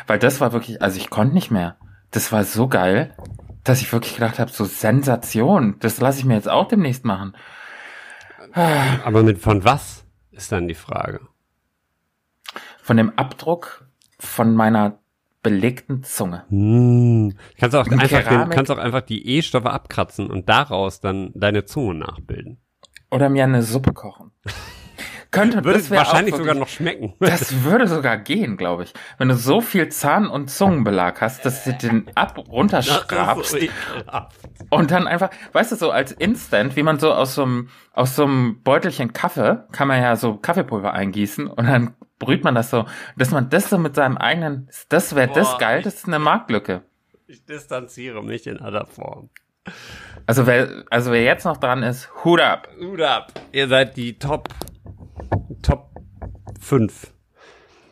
Weil das war wirklich, also ich konnte nicht mehr das war so geil, dass ich wirklich gedacht habe, so Sensation, das lasse ich mir jetzt auch demnächst machen. Aber mit von was ist dann die Frage? Von dem Abdruck von meiner belegten Zunge. Hm. Kannst auch einfach den, kannst auch einfach die E-Stoffe abkratzen und daraus dann deine Zunge nachbilden. Oder mir eine Suppe kochen. Könnte würde das wahrscheinlich wirklich, sogar noch schmecken. Das würde sogar gehen, glaube ich. Wenn du so viel Zahn- und Zungenbelag hast, dass du den ab runterschrabst und dann einfach, weißt du, so als Instant, wie man so aus so einem aus so einem Beutelchen Kaffee kann man ja so Kaffeepulver eingießen und dann brüht man das so, dass man das so mit seinem eigenen, das wäre das geil, das ist eine Marktlücke. Ich distanziere mich in aller Form. Also wer, also wer jetzt noch dran ist, Hut ab. Hut ab. Ihr seid die Top Top 5.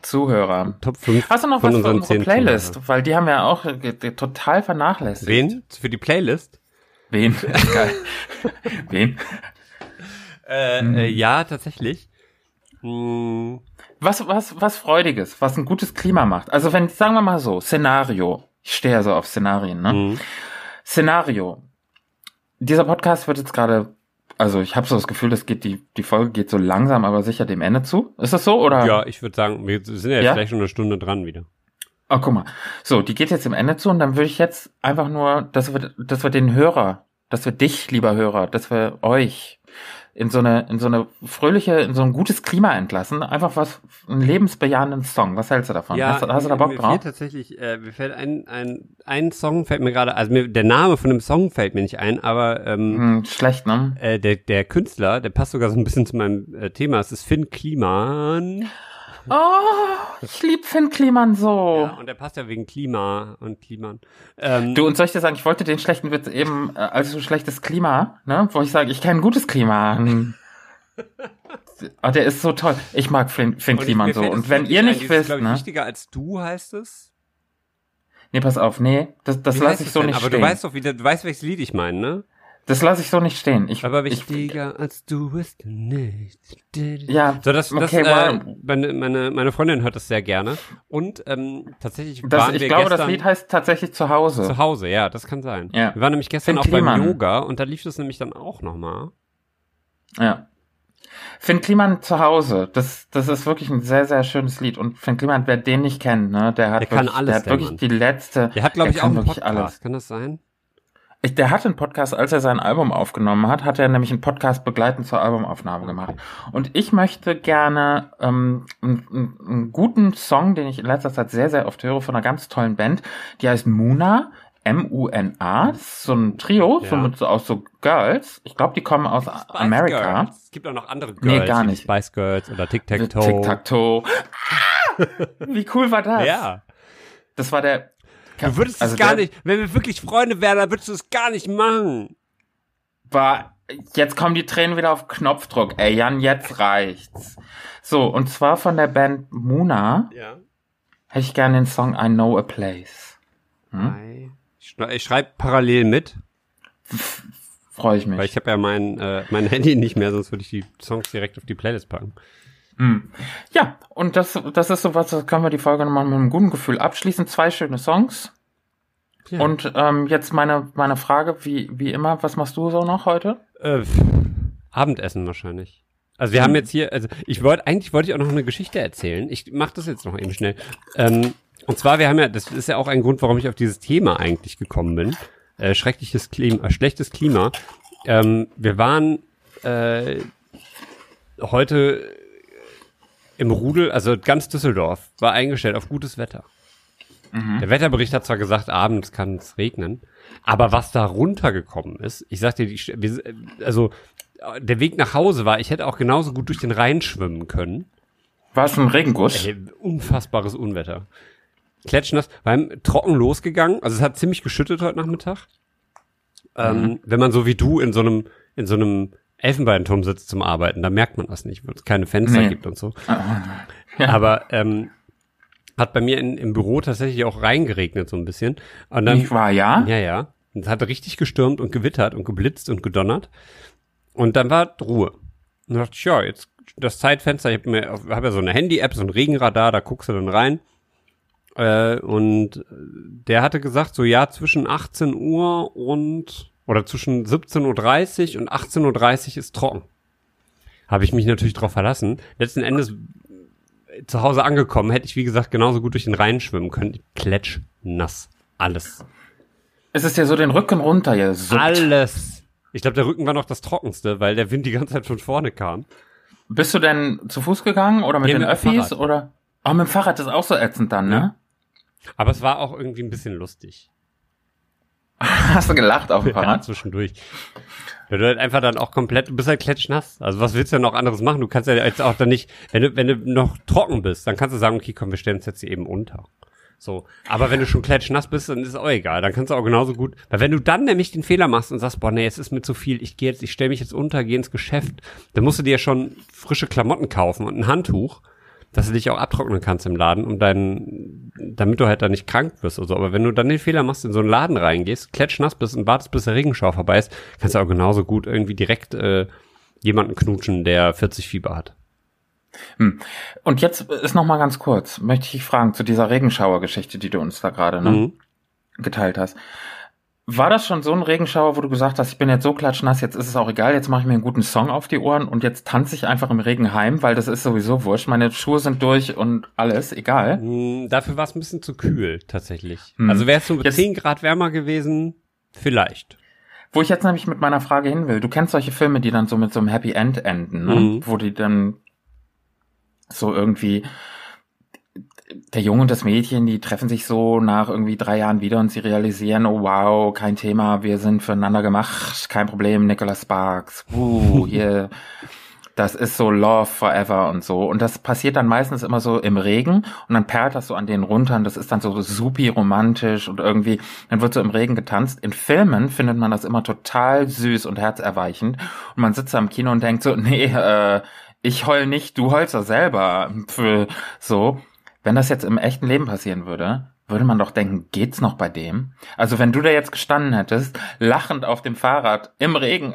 Zuhörer. Top 5 Hast du noch was für unsere 10 Playlist? Zuhörern. Weil die haben wir auch äh, total vernachlässigt. Wen? Für die Playlist? Wen? Geil. Wen? Äh, Mhm. äh, ja, tatsächlich. Hm, Was, was, was Freudiges, was ein gutes Klima macht. Also wenn, sagen wir mal so, Szenario. Ich stehe ja so auf Szenarien, ne? hm. Szenario. Dieser Podcast wird jetzt gerade, also ich habe so das Gefühl, das geht die die Folge geht so langsam, aber sicher dem Ende zu. Ist das so oder? Ja, ich würde sagen, wir sind ja jetzt Ja? vielleicht schon eine Stunde dran wieder. Oh, guck mal. So, die geht jetzt dem Ende zu und dann würde ich jetzt einfach nur, dass wir, dass wir den Hörer, dass wir dich, lieber Hörer, dass wir euch in so eine, in so eine fröhliche, in so ein gutes Klima entlassen. Einfach was, einen lebensbejahenden Song. Was hältst du davon? hast, du- hast du da Bock mir drauf? Fehlt tatsächlich, äh, mir fällt ein, ein, ein Song fällt mir gerade, also mir, der Name von dem Song fällt mir nicht ein, aber ähm, Hm, schlecht, ne? äh, der, der Künstler, der passt sogar so ein bisschen zu meinem äh, Thema, es ist Finn Kliman. Oh, ich lieb Finn Kliman so. Ja, und der passt ja wegen Klima und Kliman. Ähm, Du, und soll ich dir sagen, ich wollte den schlechten Witz eben, äh, als so schlechtes Klima, ne, wo ich sage, ich kenne ein gutes Klima. Ah, der ist so toll. Ich mag Finn, Finn Kliman so. Und wenn ihr ein, nicht ist, wisst, glaub ich, ne, wichtiger als du heißt es. nee, pass auf, nee, das, das Wie lasse ich so denn? nicht Aber stehen. du weißt doch wieder, du weißt, welches Lied ich meine, ne? Das lasse ich so nicht stehen. Ich, Aber ich, wichtiger als du bist nicht. ja, So, das, das okay, äh, meine, meine, meine Freundin hört das sehr gerne. Und ähm, tatsächlich Das, waren ich wir glaube, gestern das Lied heißt tatsächlich zu Hause. zu Hause, ja, das kann sein. Ja. Wir waren nämlich gestern Finn auch beim Kliman. Yoga und da lief das nämlich dann auch nochmal. Ja. Finn Kliman zu Hause, das, das ist wirklich ein sehr, sehr schönes Lied. Und Finn Kliman, wer den nicht kennt, ne, der hat Der kann wirklich, alles, der hat wirklich die letzte. Der hat, glaube ich, auch kann einen wirklich Podcast. alles. Kann das sein? Ich, der hatte einen Podcast, als er sein Album aufgenommen hat, hat er nämlich einen Podcast begleitend zur Albumaufnahme gemacht. Und ich möchte gerne ähm, einen, einen, guten Song, den ich in letzter Zeit sehr, sehr oft höre, von einer ganz tollen Band, die heißt Muna, M-U-N-A, so ein Trio, so Ja. mit so aus so Girls. Ich glaube, die kommen aus Amerika. Girls. Es gibt auch noch andere Girls. Nee, gar nicht. Spice Girls oder Tic Tac Toe. Tic-Tac-Toe. Ah! Wie cool war das? Ja. Das war der. Du würdest also es gar nicht, wenn wir wirklich Freunde wären, dann würdest du es gar nicht machen. War, jetzt kommen die Tränen wieder auf Knopfdruck. Ey, Jan, jetzt reicht's. So, und zwar von der Band Muna Ja. hätte ich gerne den Song I Know a Place. Hm? Ich, ich schreibe parallel mit, Freue ich weil mich. ich habe ja mein, äh, mein Handy nicht mehr, sonst würde ich die Songs direkt auf die Playlist packen. Hm. Ja, und das, das ist so was, das können wir die Folge nochmal mit einem guten Gefühl abschließen. Zwei schöne Songs. Ja. Und ähm, jetzt meine, meine Frage, wie, wie immer, was machst du so noch heute? Äh, Abendessen wahrscheinlich. Also wir haben jetzt hier, also ich wollte, eigentlich wollte ich auch noch eine Geschichte erzählen. Ich mache das jetzt noch eben schnell. Ähm, und zwar, wir haben ja, das ist ja auch ein Grund, warum ich auf dieses Thema eigentlich gekommen bin. Äh, schreckliches Klima, äh, schlechtes Klima. Ähm, wir waren äh, heute im Rudel, also ganz Düsseldorf war eingestellt auf gutes Wetter. Der Wetterbericht hat zwar gesagt, abends kann es regnen, aber was da runtergekommen ist, ich sag dir, die, wir, also äh, der Weg nach Hause war, ich hätte auch genauso gut durch den Rhein schwimmen können. War es ein Regenguss? Ey, unfassbares Unwetter. Klatschnass, haben trocken losgegangen, also es hat ziemlich geschüttet heute Nachmittag. Ähm, wenn man so wie du in so einem, in so einem Elfenbeinturm sitzt zum Arbeiten, da merkt man das nicht, weil es keine Fenster Nee. gibt und so. Ja. Aber ähm, hat bei mir in, im Büro tatsächlich auch reingeregnet so ein bisschen. Und dann, Nicht wahr, ja? ja, ja. Es hat richtig gestürmt und gewittert und geblitzt und gedonnert. Und dann war Ruhe. Und dachte ich, ja, jetzt das Zeitfenster, ich habe mir, hab ja so eine Handy-App, so ein Regenradar, da guckst du dann rein. Äh, und der hatte gesagt, so ja, zwischen 18 Uhr und, oder zwischen 17.30 Uhr und 18.30 Uhr ist trocken. Habe ich mich natürlich drauf verlassen. Letzten Endes äh, zu Hause angekommen, hätte ich, wie gesagt, genauso gut durch den Rhein schwimmen können. Kletsch, nass. Alles. Es ist ja so den Rücken runter, ja. So. Alles. Ich glaube, der Rücken war noch das trockenste, weil der Wind die ganze Zeit von vorne kam. Bist du denn zu Fuß gegangen oder mit Nee, den mit dem Öffis oder? Oh, mit dem Fahrrad ist auch so ätzend dann, ne? Aber es war auch irgendwie ein bisschen lustig. Hast du gelacht auf dem Ja, Fahrrad? zwischendurch. Weil du halt einfach dann auch komplett, du bist halt klatschnass. Also was willst du denn noch anderes machen? Du kannst ja jetzt auch dann nicht, wenn du, wenn du noch trocken bist, dann kannst du sagen, okay, komm, wir stellen uns jetzt hier eben unter. So. Aber wenn du schon klatschnass bist, dann ist es auch egal. Dann kannst du auch genauso gut, weil wenn du dann nämlich den Fehler machst und sagst, boah, nee, es ist mir zu viel, ich gehe jetzt, ich stelle mich jetzt unter, gehe ins Geschäft, dann musst du dir ja schon frische Klamotten kaufen und ein Handtuch. Dass du dich auch abtrocknen kannst im Laden, um deinen, damit du halt da nicht krank wirst oder so. Aber wenn du dann den Fehler machst, in so einen Laden reingehst, klatschnass bist und wartest, bis der Regenschauer vorbei ist, kannst du auch genauso gut irgendwie direkt äh, jemanden knutschen, der 40 Fieber hat. Hm. Und jetzt ist noch mal ganz kurz, möchte ich dich fragen zu dieser Regenschauergeschichte, die du uns da gerade ne, mhm. geteilt hast. War das schon so ein Regenschauer, wo du gesagt hast, ich bin jetzt so klatschnass, jetzt ist es auch egal, jetzt mache ich mir einen guten Song auf die Ohren und jetzt tanze ich einfach im Regen heim, weil das ist sowieso wurscht. Meine Schuhe sind durch und alles, egal. Mm, dafür war es ein bisschen zu kühl, tatsächlich. Hm. Also wärst du jetzt, 10 Grad wärmer gewesen, vielleicht. Wo ich jetzt nämlich mit meiner Frage hin will, du kennst solche Filme, die dann so mit so einem Happy End enden, ne? Mhm. wo die dann so irgendwie der Junge und das Mädchen, die treffen sich so nach irgendwie drei Jahren wieder und sie realisieren, oh wow, kein Thema, wir sind füreinander gemacht, kein Problem, Nicholas Sparks, uh, hier, das ist so Love Forever und so. Und das passiert dann meistens immer so im Regen und dann perlt das so an denen runter und das ist dann so supi romantisch und irgendwie, dann wird so im Regen getanzt. In Filmen findet man das immer total süß und herzerweichend und man sitzt da im Kino und denkt so, nee, äh, ich heul nicht, du heulst doch selber. Für so. Wenn das jetzt im echten Leben passieren würde, würde man doch denken, geht's noch bei dem? Also wenn du da jetzt gestanden hättest, lachend auf dem Fahrrad im Regen,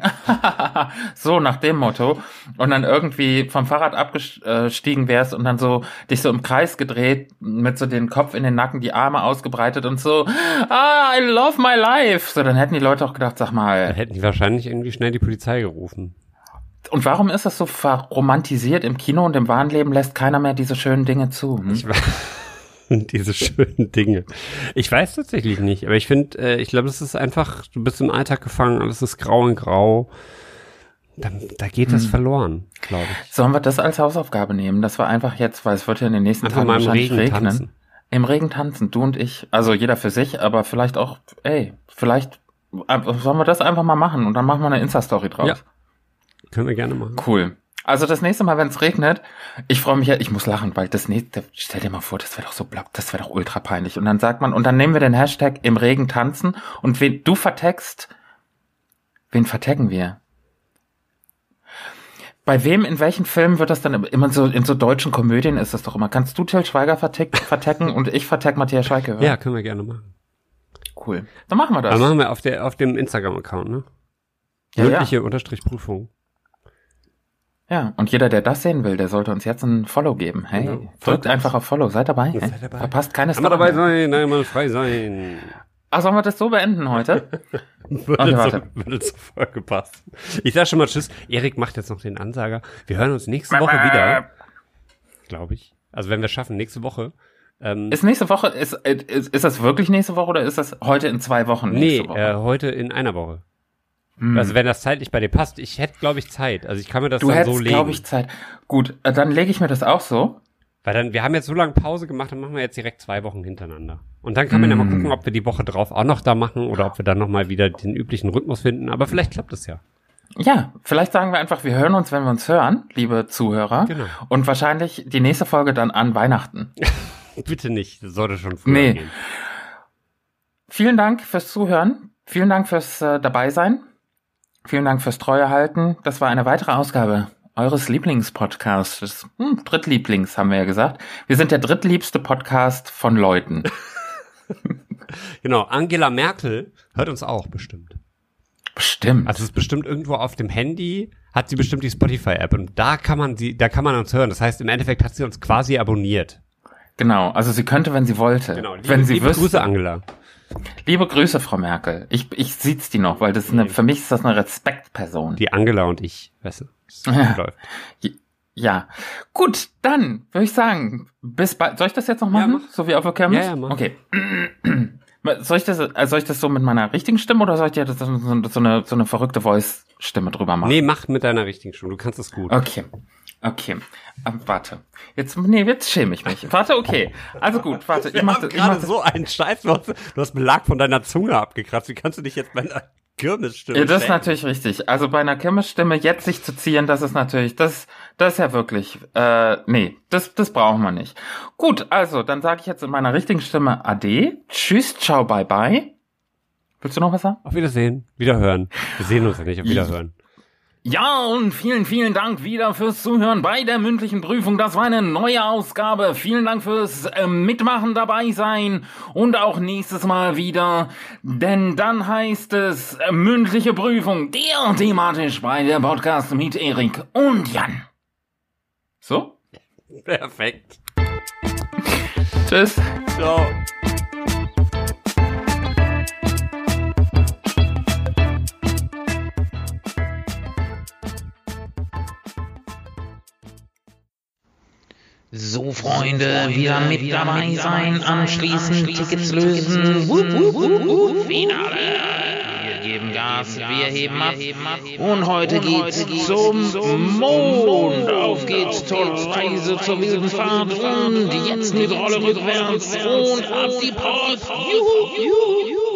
so nach dem Motto, und dann irgendwie vom Fahrrad abgestiegen wärst und dann so dich so im Kreis gedreht, mit so den Kopf in den Nacken, die Arme ausgebreitet und so, ah, I love my life. So, dann hätten die Leute auch gedacht, sag mal. Dann hätten die wahrscheinlich irgendwie schnell die Polizei gerufen. Und warum ist das so verromantisiert im Kino und im wahren Leben lässt keiner mehr diese schönen Dinge zu? Hm? Ich diese schönen Dinge. Ich weiß tatsächlich nicht, aber ich finde, äh, ich glaube, es ist einfach, du bist im Alltag gefangen, alles ist grau in grau. Da, da geht hm. das verloren, glaube ich. Sollen wir das als Hausaufgabe nehmen? Das war einfach jetzt, weil es wird ja in den nächsten einfach Tagen mal im wahrscheinlich Regen regnen. Tanzen. Im Regen tanzen, du und ich. Also jeder für sich, aber vielleicht auch, ey, vielleicht äh, sollen wir das einfach mal machen und dann machen wir eine Insta-Story draus. Ja. Können wir gerne machen. Cool. Also das nächste Mal, wenn es regnet, ich freue mich ja, ich muss lachen, weil das nächste, stell dir mal vor, das wäre doch so blatt, das wäre doch ultra peinlich. Und dann sagt man, und dann nehmen wir den Hashtag im Regen tanzen und wen du vertext, wen vertaggen wir? Bei wem, in welchen Filmen wird das dann immer so, in so deutschen Komödien ist das doch immer. Kannst du Till Schweiger vertecken und ich vertag Matthias Schweiger? Ja, können wir gerne machen. Cool. Dann machen wir das. Dann machen wir auf der, auf dem Instagram-Account, ne? Ja, Mögliche ja. Unterstrich Prüfung. Ja, und jeder, der das sehen will, der sollte uns jetzt ein Follow geben. Hey, genau. drückt einfach auf Follow, seid dabei. Seid dabei. Verpasst keine Story. dabei sein, einmal frei sein. Ach, sollen wir das so beenden heute? würde, okay, warte. Zu, würde zur Folge passen. Ich sag schon mal Tschüss. Erik macht jetzt noch den Ansager. Wir hören uns nächste Woche wieder. Glaube ich. Also wenn wir schaffen, nächste Woche. Ähm, ist nächste Woche, ist, ist, ist das wirklich nächste Woche oder ist das heute in zwei Wochen nächste nee, Woche? Äh, heute in einer Woche. Hm. Also wenn das zeitlich bei dir passt, ich hätte, glaube ich, Zeit. Also ich kann mir das du dann hättest, so legen. glaube ich, Zeit. Gut, äh, dann lege ich mir das auch so. Weil dann, wir haben jetzt so lange Pause gemacht, dann machen wir jetzt direkt zwei Wochen hintereinander. Und dann kann man mm. ja mal gucken, ob wir die Woche drauf auch noch da machen oder ob wir dann nochmal wieder den üblichen Rhythmus finden. Aber vielleicht klappt es ja. Ja, vielleicht sagen wir einfach, wir hören uns, wenn wir uns hören, liebe Zuhörer. Genau. Und wahrscheinlich die nächste Folge dann an Weihnachten. Bitte nicht, das sollte schon früher nee. gehen. Vielen Dank fürs Zuhören. Vielen Dank fürs äh, Dabeisein. Vielen Dank fürs Treuehalten. Das war eine weitere Ausgabe eures Lieblingspodcasts. Hm, Drittlieblings, haben wir ja gesagt. Wir sind der drittliebste Podcast von Leuten. genau, Angela Merkel hört uns auch bestimmt. Bestimmt. Also es ist bestimmt irgendwo auf dem Handy, hat sie bestimmt die Spotify-App und da kann man sie, da kann man uns hören. Das heißt, im Endeffekt hat sie uns quasi abonniert. Genau, also sie könnte, wenn sie wollte. Genau, liebe, wenn sie liebe wüsste, Grüße, Angela. Liebe Grüße, Frau Merkel. Ich, ich sieht's die noch, weil das eine, für mich ist das eine Respektperson. Die Angela und ich, weißt du. Ja. ja. Gut, dann würde ich sagen, bis bald. Soll ich das jetzt noch machen? Ja, so wie auf der Kirmes? Ja, ja, mach. Okay. Soll ich das, äh, soll ich das so mit meiner richtigen Stimme oder soll ich dir das so, so, eine, so eine verrückte Voice-Stimme drüber machen? Nee, mach mit deiner richtigen Stimme. Du kannst es gut. Okay. Okay, ähm, warte. Jetzt, nee, jetzt schäme ich mich. Warte, okay. Also gut, warte. Ich das, ich mach so einen Scheiß. Du hast, du hast Belag von deiner Zunge abgekratzt. Wie kannst du dich jetzt bei einer Kirmesstimme Ja, das ist natürlich richtig. Also bei einer Kirmesstimme jetzt sich zu ziehen, das ist natürlich, das, das ist ja wirklich, äh, nee, das, das brauchen wir nicht. Gut, also, dann sage ich jetzt in meiner richtigen Stimme Ade. Tschüss, ciao, bye, bye. Willst du noch was sagen? Auf Wiedersehen. Wiederhören. Wir sehen uns ja nicht. Auf Wiederhören. Ja, und vielen, vielen Dank wieder fürs Zuhören bei der mündlichen Prüfung. Das war eine neue Ausgabe. Vielen Dank fürs äh, Mitmachen dabei sein und auch nächstes Mal wieder, denn dann heißt es äh, mündliche Prüfung, der thematisch bei der Podcast mit Erik und Jan. So? Perfekt. Tschüss. Ciao. So, Freunde, wieder mit dabei sein, anschließend Tickets lösen. Wup, wup, wup, wup, Finale. Wir geben Gas, wir heben ab. Und heute geht's zum Mond. Auf geht's zur Reise zur wilden Fahrt. Und jetzt mit Rolle rückwärts und ab die Post. Juhu, juhu, juhu.